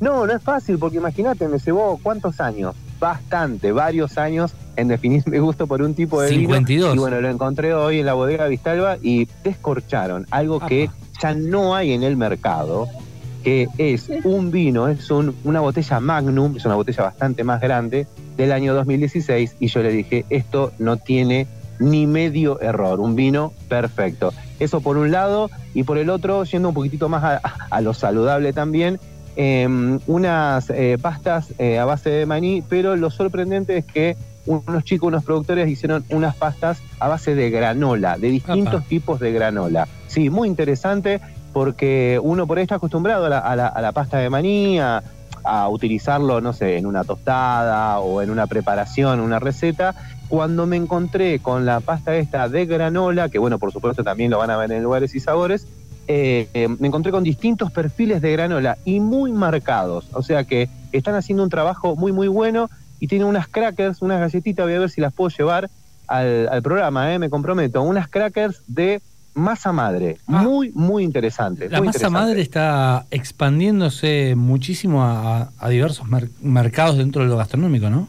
No, no es fácil, porque imagínate, me llevó cuántos años, bastante, varios años en definir mi gusto por un tipo de 52. vino. Y bueno, lo encontré hoy en la Bodega Vistalba y descorcharon algo que ya no hay en el mercado, que es un vino, es un- una botella Magnum, es una botella bastante más grande, del año 2016, y yo le dije, esto no tiene ni medio error, un vino perfecto. Eso por un lado, y por el otro, yendo un poquitito más a, a lo saludable también, em, unas eh, pastas eh, a base de maní, pero lo sorprendente es que unos chicos, unos productores hicieron unas pastas a base de granola, de distintos tipos de granola. Sí, muy interesante porque uno por ahí está acostumbrado a la, pasta de maní, a, utilizarlo, no sé, en una tostada o en una preparación, una receta. Cuando me encontré con la pasta esta de granola, que bueno, por supuesto también lo van a ver en lugares y sabores, eh, eh, me encontré con distintos perfiles de granola y muy marcados. O sea que están haciendo un trabajo muy, muy bueno y tienen unas crackers, unas galletitas, voy a ver si las puedo llevar al, al programa, eh, me comprometo. Unas crackers de masa madre. Ah. Muy, muy interesante. La muy masa interesante. madre está expandiéndose muchísimo a, a diversos mer- mercados dentro de lo gastronómico, ¿no?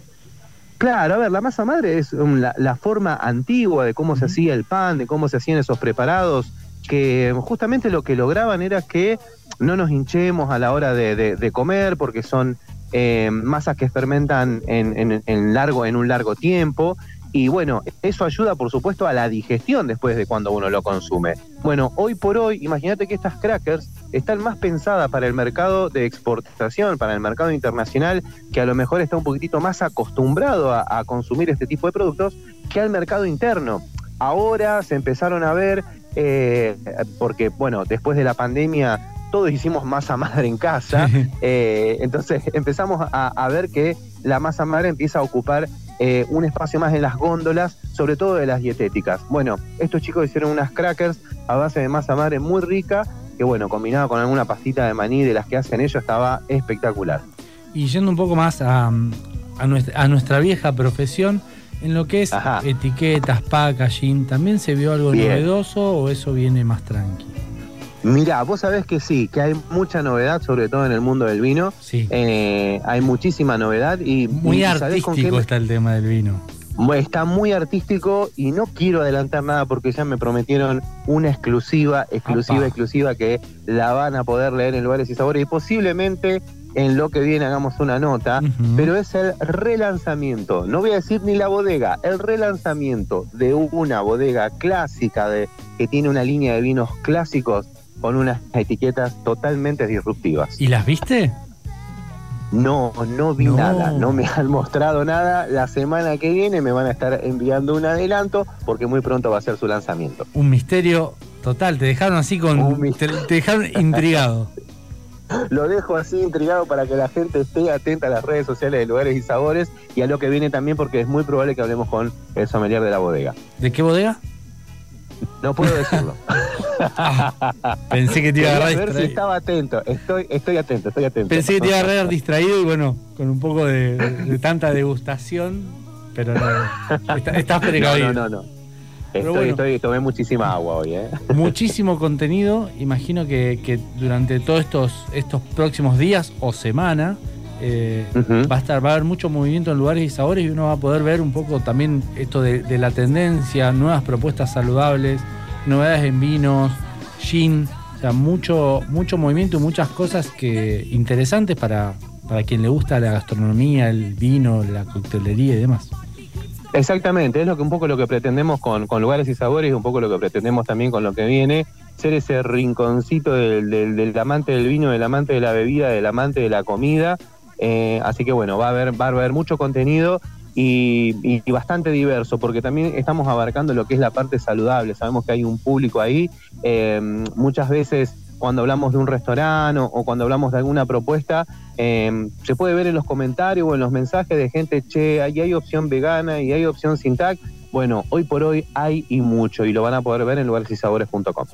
Claro, a ver, la masa madre es um, la, la forma antigua de cómo se hacía el pan, de cómo se hacían esos preparados, que justamente lo que lograban era que no nos hinchemos a la hora de, de- de comer, porque son eh, masas que fermentan en, en- en largo, en un largo tiempo. Y bueno, eso ayuda por supuesto a la digestión después de cuando uno lo consume. Bueno, hoy por hoy, imagínate que estas crackers están más pensadas para el mercado de exportación, para el mercado internacional, que a lo mejor está un poquitito más acostumbrado a, a consumir este tipo de productos, que al mercado interno. Ahora se empezaron a ver, eh, porque bueno, después de la pandemia todos hicimos masa madre en casa, eh, entonces *laughs* empezamos a, a ver que la masa madre empieza a ocupar eh, un espacio más en las góndolas, sobre todo de las dietéticas. Bueno, estos chicos hicieron unas crackers a base de masa madre muy rica, que bueno, combinado con alguna pastita de maní de las que hacen ellos, estaba espectacular. Y yendo un poco más a, a nuestra, a nuestra vieja profesión, en lo que es Ajá. etiquetas, packaging, ¿también se vio algo Bien. novedoso o eso viene más tranqui? Mira, vos sabés que sí, que hay mucha novedad, sobre todo en el mundo del vino. Sí. Eh, hay muchísima novedad y Muy y ¿sabés con qué artístico está el tema del vino. Está muy artístico y no quiero adelantar nada porque ya me prometieron una exclusiva, exclusiva, exclusiva que la van a poder leer en lugares y sabores y posiblemente en lo que viene hagamos una nota, pero es el relanzamiento, no voy a decir ni la bodega, el relanzamiento de una bodega clásica de, que tiene una línea de vinos clásicos con unas etiquetas totalmente disruptivas. ¿Y las viste? No, no vi No. nada, no me han *laughs* mostrado nada. La semana que viene me van a estar enviando un adelanto porque muy pronto va a ser su lanzamiento. Un misterio total, te dejaron así con. Un Te, te dejaron intrigado. *laughs* Lo dejo así intrigado para que la gente esté atenta a las redes sociales de lugares y sabores y a lo que viene también porque es muy probable que hablemos con el sommelier de la bodega. ¿De qué bodega? No puedo decirlo. *laughs* Pensé que te iba a agarrar ver si estaba atento. Estoy, estoy atento, estoy atento. Pensé que te iba a agarrar distraído y bueno, con un poco de, de tanta degustación, pero no. Está- estás *laughs* No, precavido. no, no, no. Pero Estoy, bueno. estoy, tomé muchísima agua hoy, ¿eh? *laughs* Muchísimo contenido. Imagino que, que durante todos estos, estos próximos días o semana eh, va a estar, va a haber mucho movimiento en lugares y sabores y uno va a poder ver un poco también esto de, de la tendencia, nuevas propuestas saludables, novedades en vinos, gin, o sea, mucho, mucho movimiento y muchas cosas que interesantes para, para quien le gusta la gastronomía, el vino, la coctelería y demás. Exactamente, es lo que un poco lo que pretendemos con, con lugares y sabores, un poco lo que pretendemos también con lo que viene, ser ese rinconcito del, del- del amante del vino, del amante de la bebida, del amante de la comida. Eh, así que bueno, va a haber, va a haber mucho contenido y, bastante diverso, porque también estamos abarcando lo que es la parte saludable. Sabemos que hay un público ahí. eh, muchas veces cuando hablamos de un restaurante o, cuando hablamos de alguna propuesta, eh, se puede ver en los comentarios o en los mensajes de gente, che, ahí hay opción vegana y hay opción sin tag. Bueno, hoy por hoy hay y mucho y lo van a poder ver en lugaresysabores.com.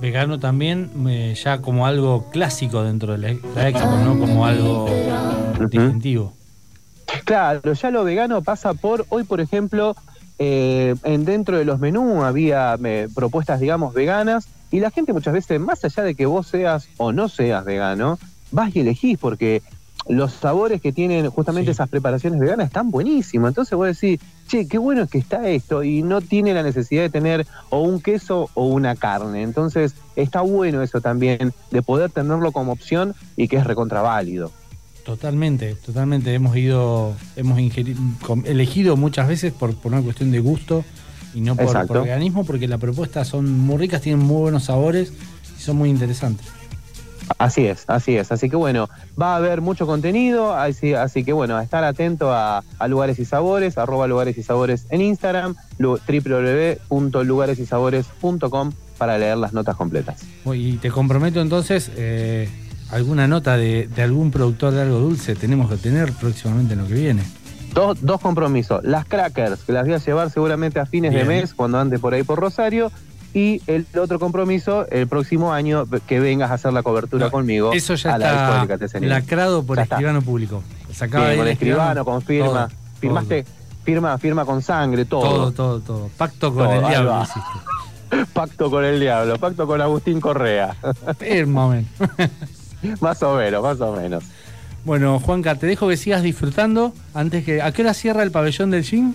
Vegano también, eh, ya como algo clásico dentro de la, la expo, no como algo distintivo. Claro, ya lo vegano pasa por, hoy por ejemplo, eh, en dentro de los menús había eh, propuestas, digamos, veganas, y la gente muchas veces, más allá de que vos seas o no seas vegano, vas y elegís, porque los sabores que tienen justamente Sí. esas preparaciones veganas están buenísimos. Entonces vos decís, che, qué bueno que está esto, y no tiene la necesidad de tener o un queso o una carne. Entonces está bueno eso también, de poder tenerlo como opción y que es recontraválido. Totalmente, totalmente. Hemos ido, hemos ingeri- com- elegido muchas veces por, por una cuestión de gusto y no por, por veganismo, porque las propuestas son muy ricas, tienen muy buenos sabores y son muy interesantes. Así es, así es. Así que bueno, va a haber mucho contenido, así, así que bueno, a estar atento a, a Lugares y Sabores, arroba Lugares y Sabores en Instagram, lu- www.lugaresysabores.com para leer las notas completas. Y te comprometo entonces, eh, alguna nota de, de algún productor de algo dulce tenemos que tener próximamente en lo que viene. Dos, dos compromisos, las crackers, que las voy a llevar seguramente a fines Bien. de mes, cuando ande por ahí por Rosario, y el otro compromiso, el próximo año, que vengas a hacer la cobertura No, conmigo Eso ya a la está lacrado por Ya está. escribano público. Con el escribano, con firma. todo, Firmaste, firma, firma con sangre, Todo, todo, todo. Pacto con Todo, el diablo hiciste. *laughs* Pacto con el diablo, pacto con Agustín Correa. Momento. *laughs* más o menos, más o menos. Bueno, Juanca, te dejo que sigas disfrutando. Antes que. ¿A qué hora cierra el pabellón del gym?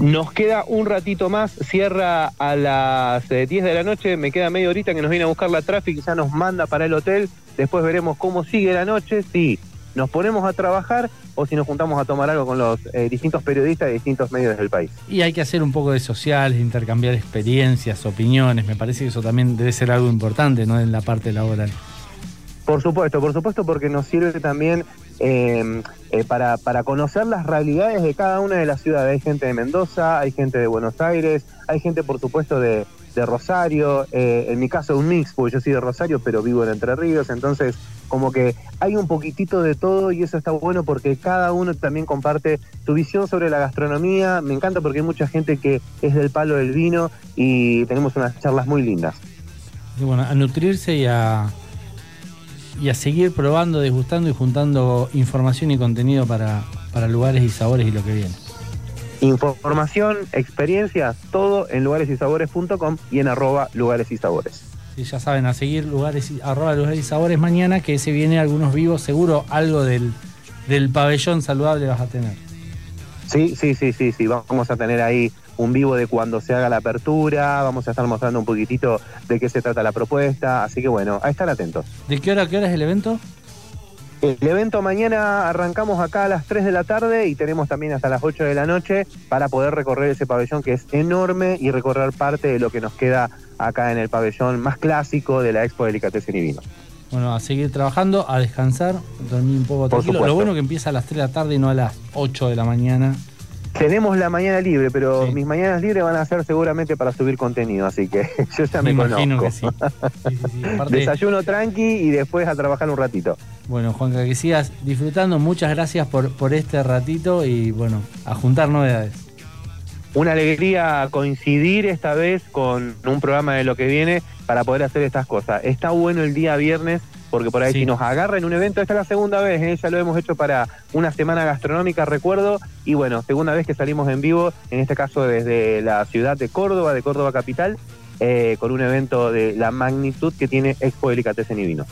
Nos queda un ratito más, cierra a las eh, 10 de la noche, me queda media horita que nos viene a buscar la tráfico y ya nos manda para el hotel. Después veremos cómo sigue la noche. Sí, nos ponemos a trabajar o si nos juntamos a tomar algo con los eh, distintos periodistas de distintos medios del país. Y hay que hacer un poco de sociales, intercambiar experiencias, opiniones. Me parece que eso también debe ser algo importante, ¿no? En la parte laboral. Por supuesto, por supuesto, porque nos sirve también eh, eh, para, para conocer las realidades de cada una de las ciudades. Hay gente de Mendoza, hay gente de Buenos Aires, hay gente, por supuesto, de, de Rosario. eh, en mi caso, un mix, porque yo soy de Rosario, pero vivo en Entre Ríos. Entonces, como que hay un poquitito de todo y eso está bueno porque cada uno también comparte su visión sobre la gastronomía. Me encanta porque hay mucha gente que es del palo del vino y tenemos unas charlas muy lindas. Y bueno, a nutrirse y a, y a seguir probando, degustando y juntando información y contenido para, para lugares y sabores y lo que viene. Información, experiencias, todo en lugaresysabores.com y en arroba lugares y sabores. Y ya saben, a seguir lugares y, arroba lugares y sabores mañana, que se viene algunos vivos, seguro algo del, del pabellón saludable vas a tener. Sí, sí, sí, sí, sí, vamos a tener ahí un vivo de cuando se haga la apertura, vamos a estar mostrando un poquitito de qué se trata la propuesta, así que bueno, a estar atentos. ¿De qué hora qué hora es el evento? El evento mañana arrancamos acá a las 3 de la tarde y tenemos también hasta las 8 de la noche para poder recorrer ese pabellón que es enorme y recorrer parte de lo que nos queda acá en el pabellón más clásico de la Expo Delicatessen y Vino. Bueno, a seguir trabajando, a descansar, dormir un poco tranquilo. Lo bueno que empieza a las 3 de la tarde y no a las 8 de la mañana. Tenemos la mañana libre, pero Sí. mis mañanas libres van a ser seguramente para subir contenido, así que *laughs* yo ya me, Me imagino conozco. que sí. *laughs* Aparte, Desayuno tranqui y después a trabajar un ratito. bueno, Juanca, que sigas disfrutando. Muchas gracias por, por este ratito y bueno, a juntar novedades. Una alegría coincidir esta vez con un programa de lo que viene para poder hacer estas cosas. Está bueno el día viernes porque por ahí Sí. si nos agarra en un evento, esta es la segunda vez, ¿eh? ya lo hemos hecho para una semana gastronómica, recuerdo, y bueno, segunda vez que salimos en vivo, en este caso desde la ciudad de Córdoba, de Córdoba Capital, eh, con un evento de la magnitud que tiene Expo Delicatessen y Vino.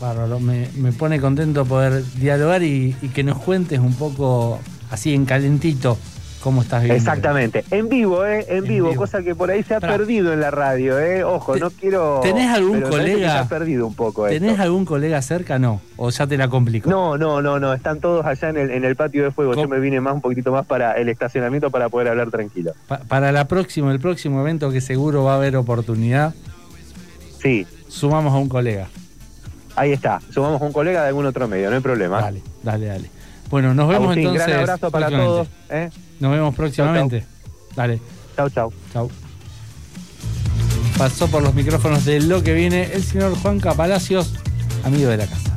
Bárbaro, me, me pone contento poder dialogar y, y que nos cuentes un poco así en calentito cómo estás viviendo. Exactamente, en vivo, ¿eh? En, En vivo, vivo. cosa que por ahí se ha Pará. perdido en la radio, ¿eh? Ojo, Te- no quiero... ¿tenés algún pero colega- Se ha perdido un poco ¿Tenés esto. algún colega cerca? No. ¿O ya te la complico? No, no, no, no, están todos allá en el, en el patio de fuego. Yo me vine más un poquitito más para el estacionamiento para poder hablar tranquilo. Pa- para la próxima, el próximo evento que seguro va a haber oportunidad, Sí, sumamos a un colega. ahí está. Sumamos un colega de algún otro medio, no hay problema. Dale, dale, dale. Bueno, nos vemos Agustín, entonces. gran abrazo para todos. ¿eh? Nos vemos próximamente. Dale, Chau, chau. chau. Pasó por los micrófonos de lo que viene el señor Juanca Palacios, amigo de la casa.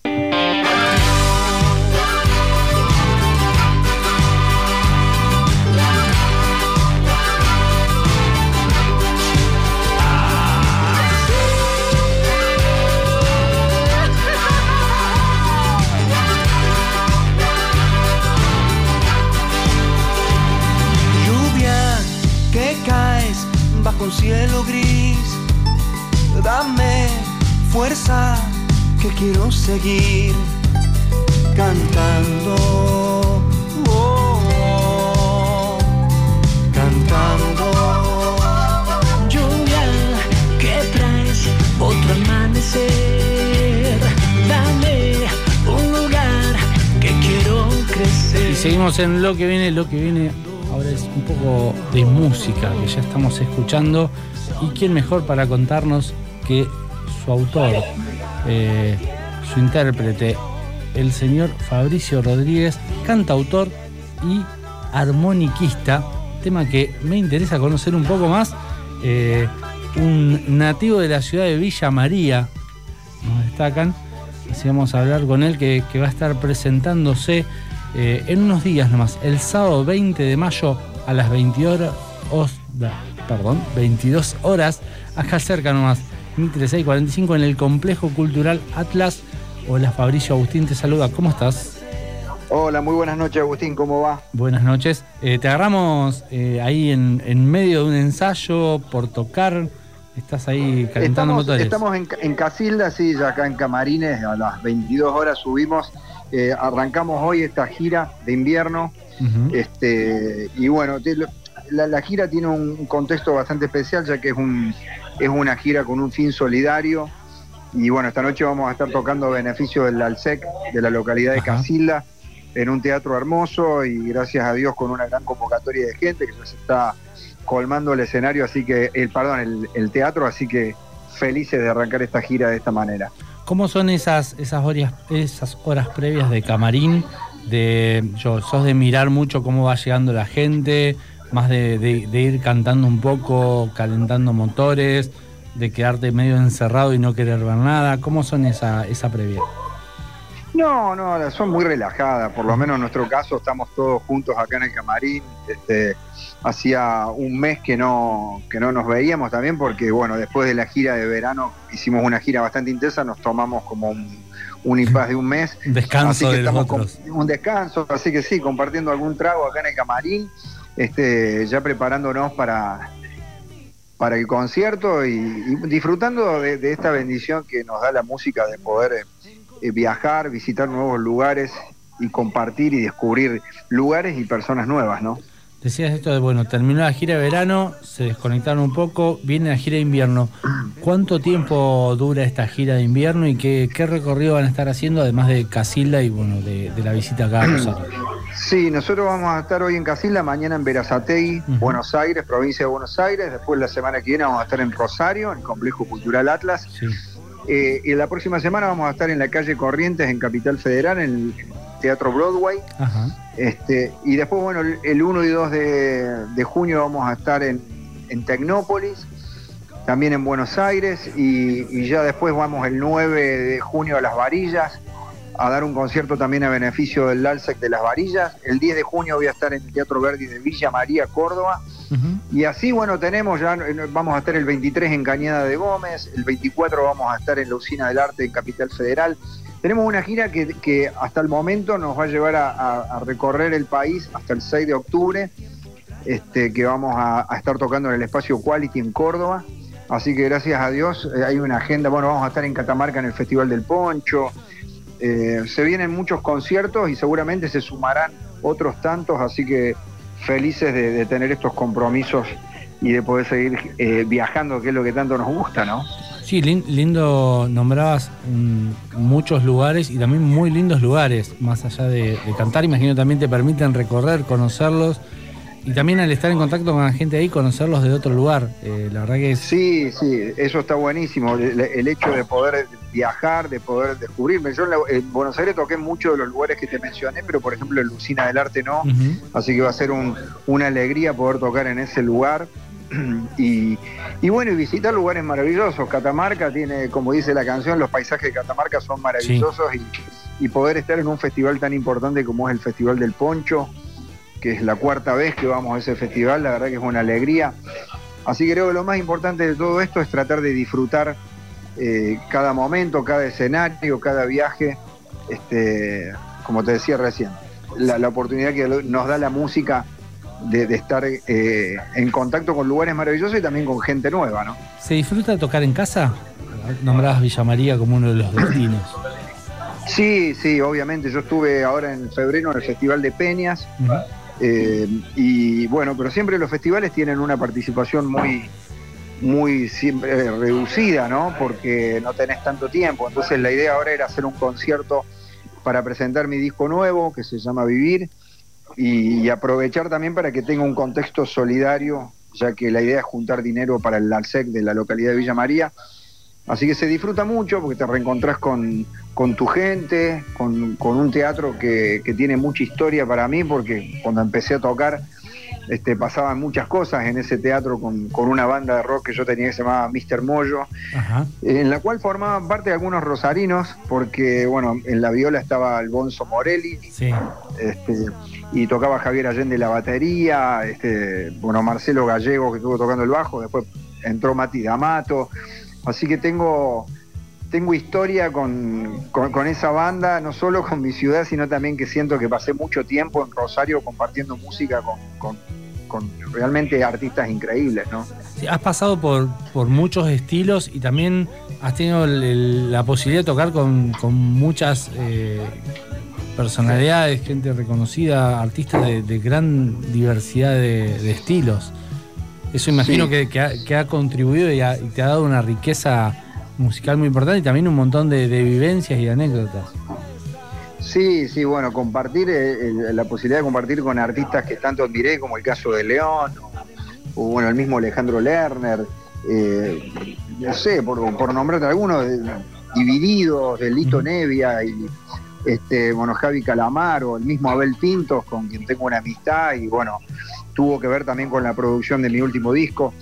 Seguir cantando. Oh, oh, cantando. Lluvia que traes otro amanecer. Dame un lugar que quiero crecer. Y seguimos en lo que viene, lo que viene ahora es un poco de música que ya estamos escuchando. ¿Y quién mejor para contarnos que su autor, eh, su intérprete, el señor Fabricio Rodríguez, cantautor y armoniquista? Tema que me interesa conocer un poco más. Eh, un nativo de la ciudad de Villa María, nos destacan. Así vamos a hablar con él que, va a estar presentándose eh, en unos días nomás, el sábado 20 de mayo a las 22 horas, perdón, 22 horas, acá cerca nomás, 1645 en el Complejo Cultural Atlas. Hola Fabricio Agustín, te saluda, ¿cómo estás? Hola, muy buenas noches Agustín, ¿cómo va? Buenas noches. Eh, te agarramos eh, ahí en, en medio de un ensayo por tocar. Estás ahí calentando Estamos, motores. estamos en, en Casilda, sí, ya acá en Camarines, a las 22 horas subimos, eh, arrancamos hoy esta gira de invierno, este, y bueno, te- la, la gira tiene un contexto bastante especial, ya que es, un, es una gira con un fin solidario, y bueno, esta noche vamos a estar tocando beneficio del ALSEC, de la localidad de. Casilda, en un teatro hermoso, y gracias a Dios con una gran convocatoria de gente que ya se está colmando el escenario, así que, el perdón, el, el teatro, así que felices de arrancar esta gira de esta manera. ¿Cómo son esas, esas, horas, esas horas previas de camarín? De, yo, ¿Sos de mirar mucho cómo va llegando la gente? ¿Más de, de- de ir cantando un poco, calentando motores? ¿De quedarte medio encerrado y no querer ver nada? ¿Cómo son esa, esa previa? No, no, son muy relajadas, por lo menos en nuestro caso estamos todos juntos acá en el camarín. Este, hacía un mes que no, que no nos veíamos también porque, bueno, después de la gira de verano hicimos una gira bastante intensa, nos tomamos como un, un impas de un mes. *laughs* Así Descanso que de los estamos con- un descanso, así que sí, compartiendo algún trago acá en el camarín, este, ya preparándonos para, para el concierto y, y disfrutando de, de esta bendición que nos da la música de poder eh, eh, viajar, visitar nuevos lugares y compartir y descubrir lugares y personas nuevas, ¿no? Decías esto de, bueno, terminó la gira de verano, se desconectaron un poco, viene la gira de invierno. ¿Cuánto tiempo dura esta gira de invierno y qué, qué recorrido van a estar haciendo, además de Casilda y, bueno, de, de la visita acá a *clears throat* Rosario? Sí, nosotros vamos a estar hoy en Casilda, mañana en Verazategui, Ujú. Buenos Aires, provincia de Buenos Aires, después la semana que viene vamos a estar en Rosario, en el Complejo Cultural Atlas, Sí. Eh, y la próxima semana vamos a estar en la calle Corrientes, en Capital Federal, en el Teatro Broadway. Ajá. Este, y después, bueno, el- el 1 y 2 de, de junio vamos a estar en, en Tecnópolis, también en Buenos Aires, y, y ya después vamos el 9 de junio a Las Varillas, a dar un concierto también a beneficio del LALSEC de Las Varillas. El 10 de junio voy a estar en el Teatro Verdi de Villa María, Córdoba. Y así, bueno, tenemos ya, eh, vamos a estar el 23 en Cañada de Gómez, el 24 vamos a estar en la Usina del Arte en Capital Federal. Tenemos una gira que, hasta el momento nos va a llevar a, recorrer el país hasta el 6 de octubre, este, que vamos a, estar tocando en el espacio Quality en Córdoba. Así que gracias a Dios eh, hay una agenda, bueno, vamos a estar en Catamarca en el Festival del Poncho. Eh, se vienen muchos conciertos y seguramente se sumarán otros tantos, así que felices de, de tener estos compromisos y de poder seguir eh, viajando, que es lo que tanto nos gusta, ¿no? Sí, lin- lindo, nombrabas mm, muchos lugares y también muy lindos lugares, más allá de, de cantar, imagino también te permiten recorrer, conocerlos y también al estar en contacto con la gente ahí, conocerlos de otro lugar. Eh, la verdad que es... Sí, sí, eso está buenísimo, el, el hecho de poder viajar, de poder descubrirme. Yo en, la- en Buenos Aires toqué muchos de los lugares que te mencioné, pero por ejemplo en Lucina del Arte no, así que va a ser un- una alegría poder tocar en ese lugar. *clears throat* Y, y bueno, y visitar lugares maravillosos. Catamarca tiene, como dice la canción, los paisajes de Catamarca son maravillosos y, y poder estar en un festival tan importante como es el Festival del Poncho, que es la cuarta vez que vamos a ese festival, la verdad que es una alegría. Así que creo que lo más importante de todo esto es tratar de disfrutar eh, cada momento, cada escenario, cada viaje, este, como te decía recién, la, la oportunidad que nos da la música de, de estar eh, en contacto con lugares maravillosos y también con gente nueva, ¿no? ¿Se disfruta tocar en casa? Nombrabas Villa María como uno de los destinos. Sí, sí, obviamente. Yo estuve ahora en febrero en el Festival de Peñas. Eh, y bueno, pero siempre los festivales tienen una participación muy, muy siempre eh, reducida, ¿no? Porque no tenés tanto tiempo. Entonces la idea ahora era hacer un concierto para presentar mi disco nuevo que se llama Vivir. Y, y aprovechar también para que tenga un contexto solidario, ya que la idea es juntar dinero para el ALSEC de la localidad de Villa María. Así que se disfruta mucho porque te reencontrás con, con tu gente, con, con un teatro que, que tiene mucha historia para mí, porque cuando empecé a tocar este, pasaban muchas cosas en ese teatro con, con una banda de rock que yo tenía que se llamaba Mr. Moyo, Ajá. en la cual formaban parte algunos rosarinos, porque bueno, en la viola estaba Alfonso Morelli, Sí. este, y tocaba Javier Allende la batería, este, bueno, Marcelo Gallego que estuvo tocando el bajo, después entró Mati D'Amato, así que tengo, tengo historia con, con- esa banda, no solo con mi ciudad, sino también que siento que pasé mucho tiempo en Rosario compartiendo música con, con- realmente artistas increíbles, ¿no? Has pasado por, por muchos estilos y también has tenido la posibilidad de tocar con, con muchas eh, personalidades, gente reconocida, artistas de, de gran diversidad de, de estilos. Eso imagino Sí. que, que ha, que ha contribuido y, ha- y te ha dado una riqueza musical muy importante y también un montón de, de vivencias y anécdotas. Sí, sí, bueno, compartir, eh, la posibilidad de compartir con artistas que tanto admiré, como el caso de León, o, o, bueno, el mismo Alejandro Lerner, eh, no sé, por, por nombrarte algunos, eh, Divididos, de Lito Nevia, y este, bueno, Javi Calamaro, el mismo Abel Pintos, con quien tengo una amistad, y bueno, tuvo que ver también con la producción de mi último disco.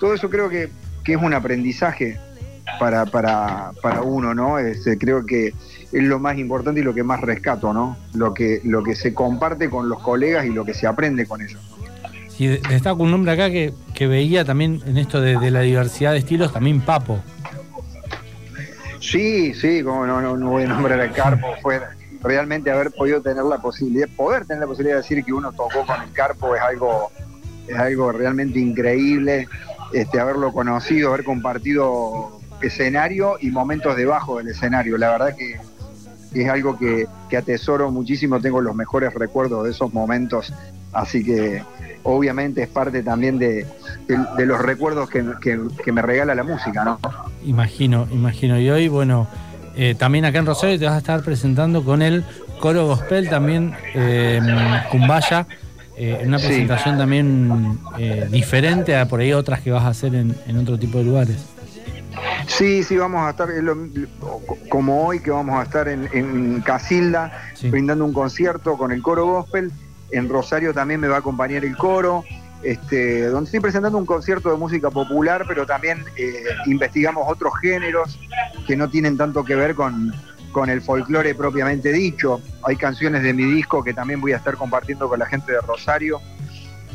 Todo eso creo que, que es un aprendizaje para, para, para uno, ¿no? Este, creo que es lo más importante y lo que más rescato, ¿no? Lo que, lo que se comparte con los colegas y lo que se aprende con ellos. Y de- destaco un nombre acá que, que veía también en esto de, de la diversidad de estilos, también Papo. Sí, sí, como no, no, no voy a nombrar a Carpo, fue realmente haber podido tener la posibilidad, poder tener la posibilidad de decir que uno tocó con el Carpo es algo, es algo realmente increíble, este, haberlo conocido, haber compartido escenario y momentos debajo del escenario. La verdad que es algo que atesoro muchísimo, tengo los mejores recuerdos de esos momentos, así que obviamente es parte también de, de- de los recuerdos que, que- que me regala la música, ¿no? Imagino, imagino. Y hoy, bueno, eh, también acá en Rosario te vas a estar presentando con el coro gospel también, eh, Cumbaya, eh, en una Sí. presentación también eh, diferente a por ahí otras que vas a hacer en, en otro tipo de lugares. Sí, sí, vamos a estar, es lo- como hoy que vamos a estar en, en Casilda, Sí. brindando un concierto con el coro gospel. En Rosario también me va a acompañar el coro, este, donde estoy presentando un concierto de música popular, pero también eh, investigamos otros géneros que no tienen tanto que ver con, con el folclore propiamente dicho. Hay canciones de mi disco que también voy a estar compartiendo con la gente de Rosario.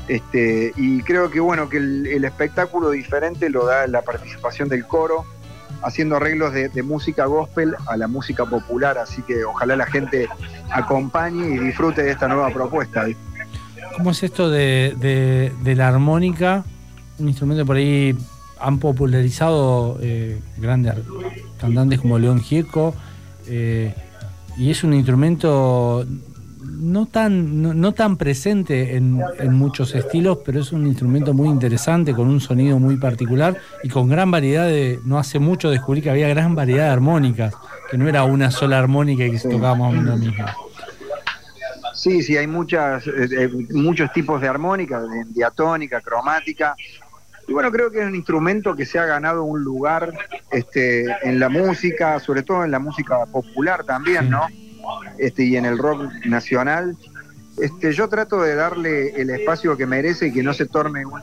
Este, y creo que bueno, que el, el espectáculo diferente lo da la participación del coro, haciendo arreglos de, música gospel a la música popular, así que ojalá la gente acompañe y disfrute de esta nueva propuesta. ¿Cómo es esto de la armónica? Un instrumento por ahí han popularizado eh, grandes cantantes como León Gieco, eh, y es un instrumento no tan, no, no tan presente en, en muchos estilos, pero es un instrumento muy interesante, con un sonido muy particular y con gran variedad de. No hace mucho descubrí que había gran variedad de armónicas, que no era una sola armónica y que se tocaba más o menos lo mismo. Sí, sí, hay muchas, eh, eh, muchos tipos de armónica, diatónica, cromática. Y bueno, creo que es un instrumento que se ha ganado un lugar este, en la música, sobre todo en la música popular también, ¿no? Este, y en el rock nacional. Este, yo trato de darle el espacio que merece y que no se torne un,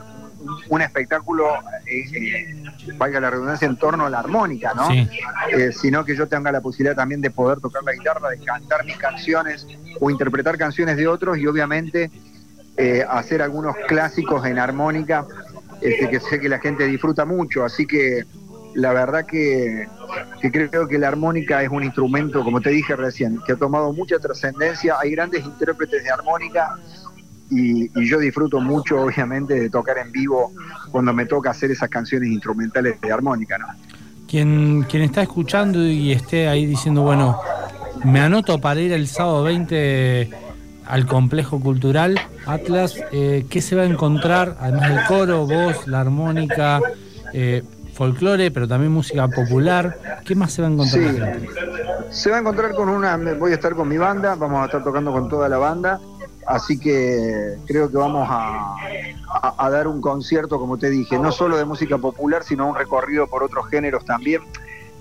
un- espectáculo, eh, eh, valga la redundancia, en torno a la armónica, ¿no? Sí. Eh, sino que yo tenga la posibilidad también de poder tocar la guitarra, de cantar mis canciones o interpretar canciones de otros y obviamente eh, hacer algunos clásicos en armónica este, que sé que la gente disfruta mucho. Así que la verdad que, creo que la armónica es un instrumento, como te dije recién, que ha tomado mucha trascendencia. Hay grandes intérpretes de armónica y, yo disfruto mucho, obviamente, de tocar en vivo cuando me toca hacer esas canciones instrumentales de armónica, ¿no? Quien, quien está escuchando y esté ahí diciendo, bueno, me anoto para ir el sábado 20 al complejo cultural Atlas, eh, ¿qué se va a encontrar? Además del coro, voz, la armónica, eh, folclore, pero también música popular. ¿Qué más se va a encontrar? Sí. Se va a encontrar con una, voy a estar con mi banda, vamos a estar tocando con toda la banda Así que creo que vamos a, a- a dar un concierto, como te dije, no solo de música popular, sino un recorrido por otros géneros también.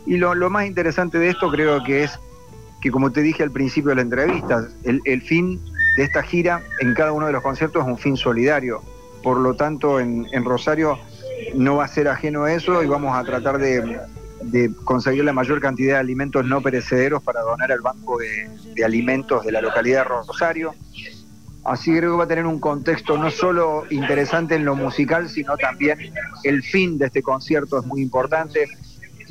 Y lo, lo más interesante de esto creo que es que, como te dije al principio de la entrevista, el, el fin de esta gira en cada uno de los conciertos es un fin solidario. Por lo tanto, en, en Rosario no va a ser ajeno a eso y vamos a tratar de, conseguir la mayor cantidad de alimentos no perecederos para donar al Banco de, Alimentos de la localidad de Rosario. Así creo que va a tener un contexto no solo interesante en lo musical, sino también el fin de este concierto es muy importante.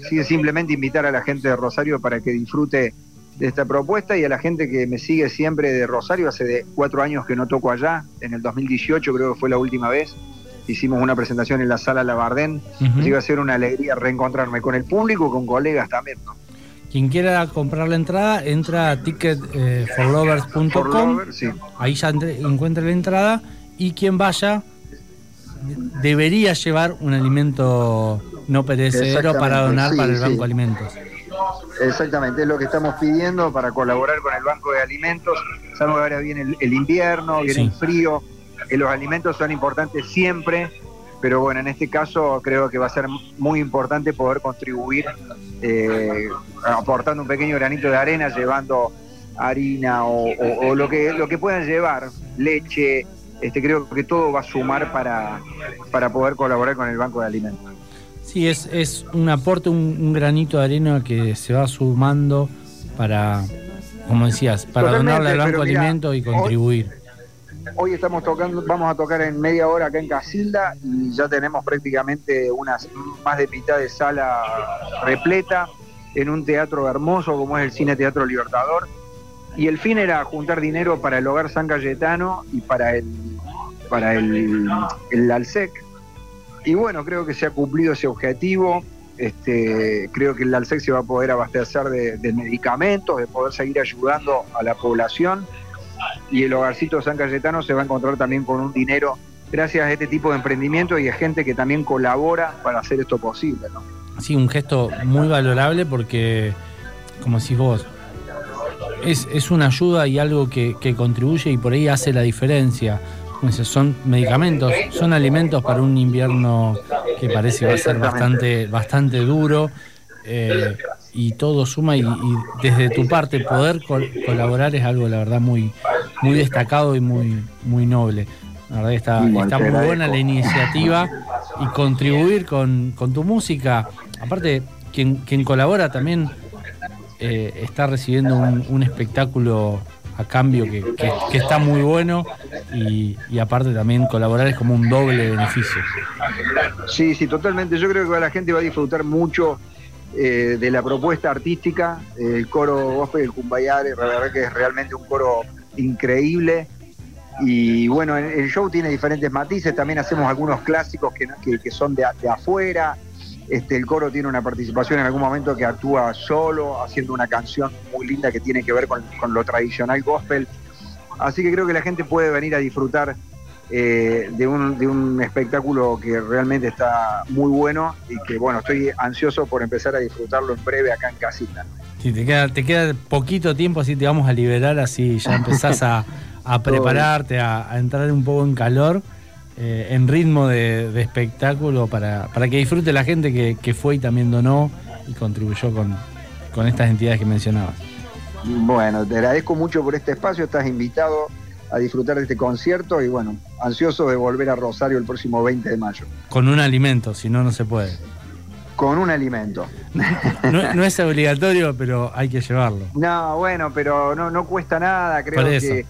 Que simplemente invitar a la gente de Rosario para que disfrute de esta propuesta y a la gente que me sigue siempre de Rosario, hace de cuatro años que no toco allá, en el 2018 creo que fue la última vez, hicimos una presentación en la sala Labardén, así que va a ser una alegría reencontrarme con el público, con colegas también. ¿no? Quien quiera comprar la entrada, entra a eh, ticketforlovers.com. For Lovers, sí. Ahí ya encuentra la entrada. Y quien vaya debería llevar un alimento no perecedero para donar sí, para el sí. Banco Alimentos. Exactamente, es lo que estamos pidiendo para colaborar con el Banco de Alimentos. Sabemos que ahora viene el, el invierno, viene el frío, eh, los alimentos son importantes siempre, pero bueno, en este caso creo que va a ser muy importante poder contribuir eh, aportando un pequeño granito de arena, llevando harina o, o- o lo que lo que puedan llevar, leche, este creo que todo va a sumar para, para poder colaborar con el Banco de Alimentos. Sí, es, es un aporte, un, un granito de arena que se va sumando para, como decías, para Totalmente, donarle al Banco de Alimentos y contribuir. Hoy estamos tocando, vamos a tocar en media hora acá en Casilda y ya tenemos prácticamente unas más de mitad de sala repleta en un teatro hermoso como es el Cine Teatro Libertador. Y el fin era juntar dinero para el Hogar San Cayetano y para el para el, el Alsec. Y bueno, creo que se ha cumplido ese objetivo. Este, creo que el Alsec se va a poder abastecer de medicamentos, de poder seguir ayudando a la población y el hogarcito San Cayetano se va a encontrar también con un dinero gracias a este tipo de emprendimiento y a gente que también colabora para hacer esto posible. ¿no? Sí, un gesto muy valorable porque, como decís vos, es, es una ayuda y algo que, que contribuye y por ahí hace la diferencia. Son medicamentos, son alimentos para un invierno que parece que va a ser bastante, bastante duro eh, y todo suma y, y desde tu parte poder col- colaborar es algo, la verdad, muy, muy destacado y muy, muy noble. La verdad está, está muy buena la iniciativa y contribuir con, con tu música. Aparte, quien, quien colabora también eh, está recibiendo un, un espectáculo a cambio que, que- que está muy bueno y, y aparte también colaborar es como un doble beneficio. Sí, sí, totalmente. Yo creo que la gente va a disfrutar mucho eh, de la propuesta artística. El coro gospel del Cumbayare, la verdad que es realmente un coro increíble. Y bueno, el show tiene diferentes matices. También hacemos algunos clásicos que, que- que son de, de afuera. Este, el coro tiene una participación en algún momento que actúa solo, haciendo una canción muy linda que tiene que ver con, con lo tradicional gospel. Así que creo que la gente puede venir a disfrutar eh, de, un, de un espectáculo que realmente está muy bueno y que bueno, estoy ansioso por empezar a disfrutarlo en breve acá en casita. Sí, te queda, te queda poquito tiempo, así te vamos a liberar, así ya empezás a, a *laughs* prepararte, a, a entrar un poco en calor, eh, en ritmo de, de espectáculo, para, para que disfrute la gente que, que fue y también donó y contribuyó con, con estas entidades que mencionabas. Bueno, te agradezco mucho por este espacio, estás invitado a disfrutar de este concierto y bueno, ansioso de volver a Rosario el próximo 20 de mayo, Con un alimento, si no, no se puede. con un alimento. No, no es obligatorio, pero hay que llevarlo. No, bueno, pero no, no cuesta nada, creo que,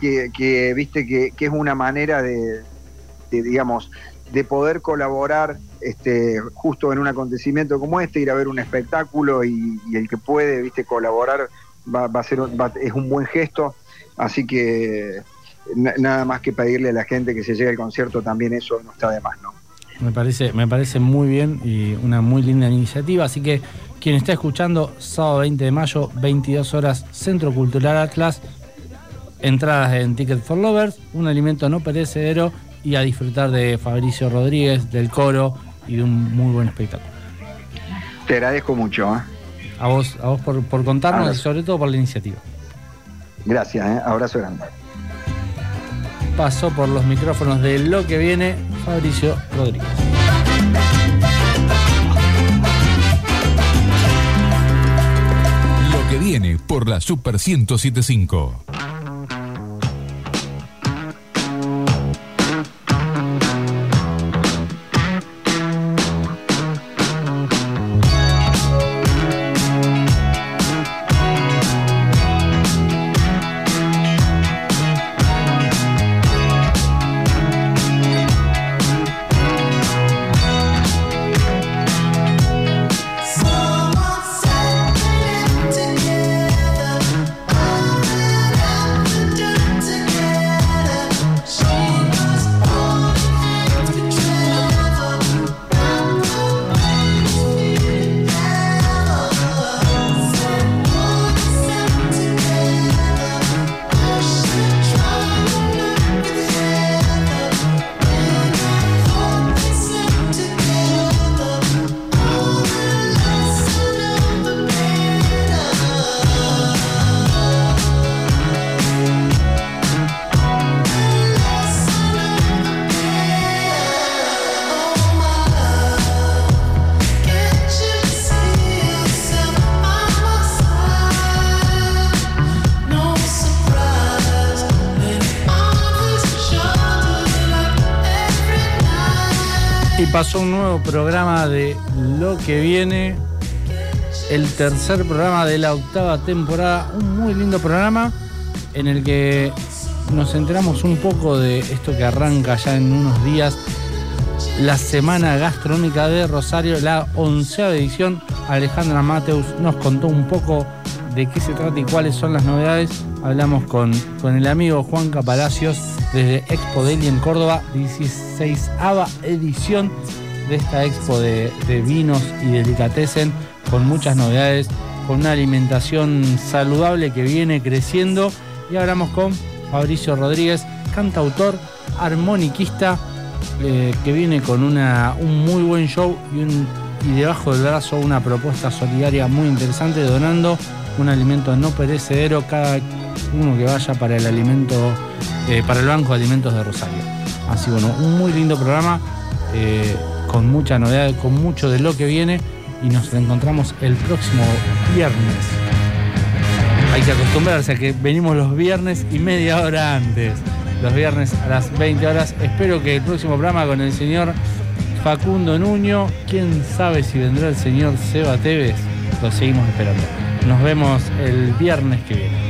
que, que, viste que, que es una manera de, de, digamos, de poder colaborar este, justo en un acontecimiento como este, ir a ver un espectáculo y, y el que puede, viste, colaborar va, va a ser va- es un buen gesto, así que na- nada más que pedirle a la gente que se llegue al concierto también eso no está de más, ¿no? Me parece, me parece muy bien y una muy linda iniciativa. Así que quien está escuchando, sábado 20 de mayo, 22 horas, Centro Cultural Atlas, entradas en Ticket for Lovers, un alimento no perecedero y a disfrutar de Fabricio Rodríguez, del coro y de un muy buen espectáculo. Te agradezco mucho, ¿eh? A vos, a vos por, por contarnos y sobre todo por la iniciativa. Gracias, ¿eh? abrazo grande. pasó por los micrófonos de lo que viene Fabricio Rodríguez. Lo que viene por la Super 1075. Un nuevo programa de Lo que viene, el tercer programa de la octava temporada, un muy lindo programa en el que nos enteramos un poco de esto que arranca ya en unos días, la Semana Gastronómica de Rosario, la onceava edición. Alejandra Mateus nos contó un poco de qué se trata y cuáles son las novedades. Hablamos con, con el amigo Juanca Palacios desde Expo Deli en Córdoba, 16 edición de esta expo de, vinos y delicatessen, con muchas novedades, con una alimentación saludable que viene creciendo. Y hablamos con Fabricio Rodríguez, cantautor, armoniquista, eh, que viene con una, un muy buen show y, un, y debajo del brazo una propuesta solidaria muy interesante, donando un alimento no perecedero cada uno que vaya para el alimento, eh, para el Banco de Alimentos de Rosario. Así bueno, un muy lindo programa, eh, con mucha novedad, con mucho de lo que viene y nos encontramos el próximo viernes. Hay que acostumbrarse a que venimos los viernes y media hora antes. Los viernes a las 20 horas. Espero que el próximo programa con el señor Facundo Nuño, quién sabe si vendrá el señor Seba Tevez, lo seguimos esperando. Nos vemos el viernes que viene.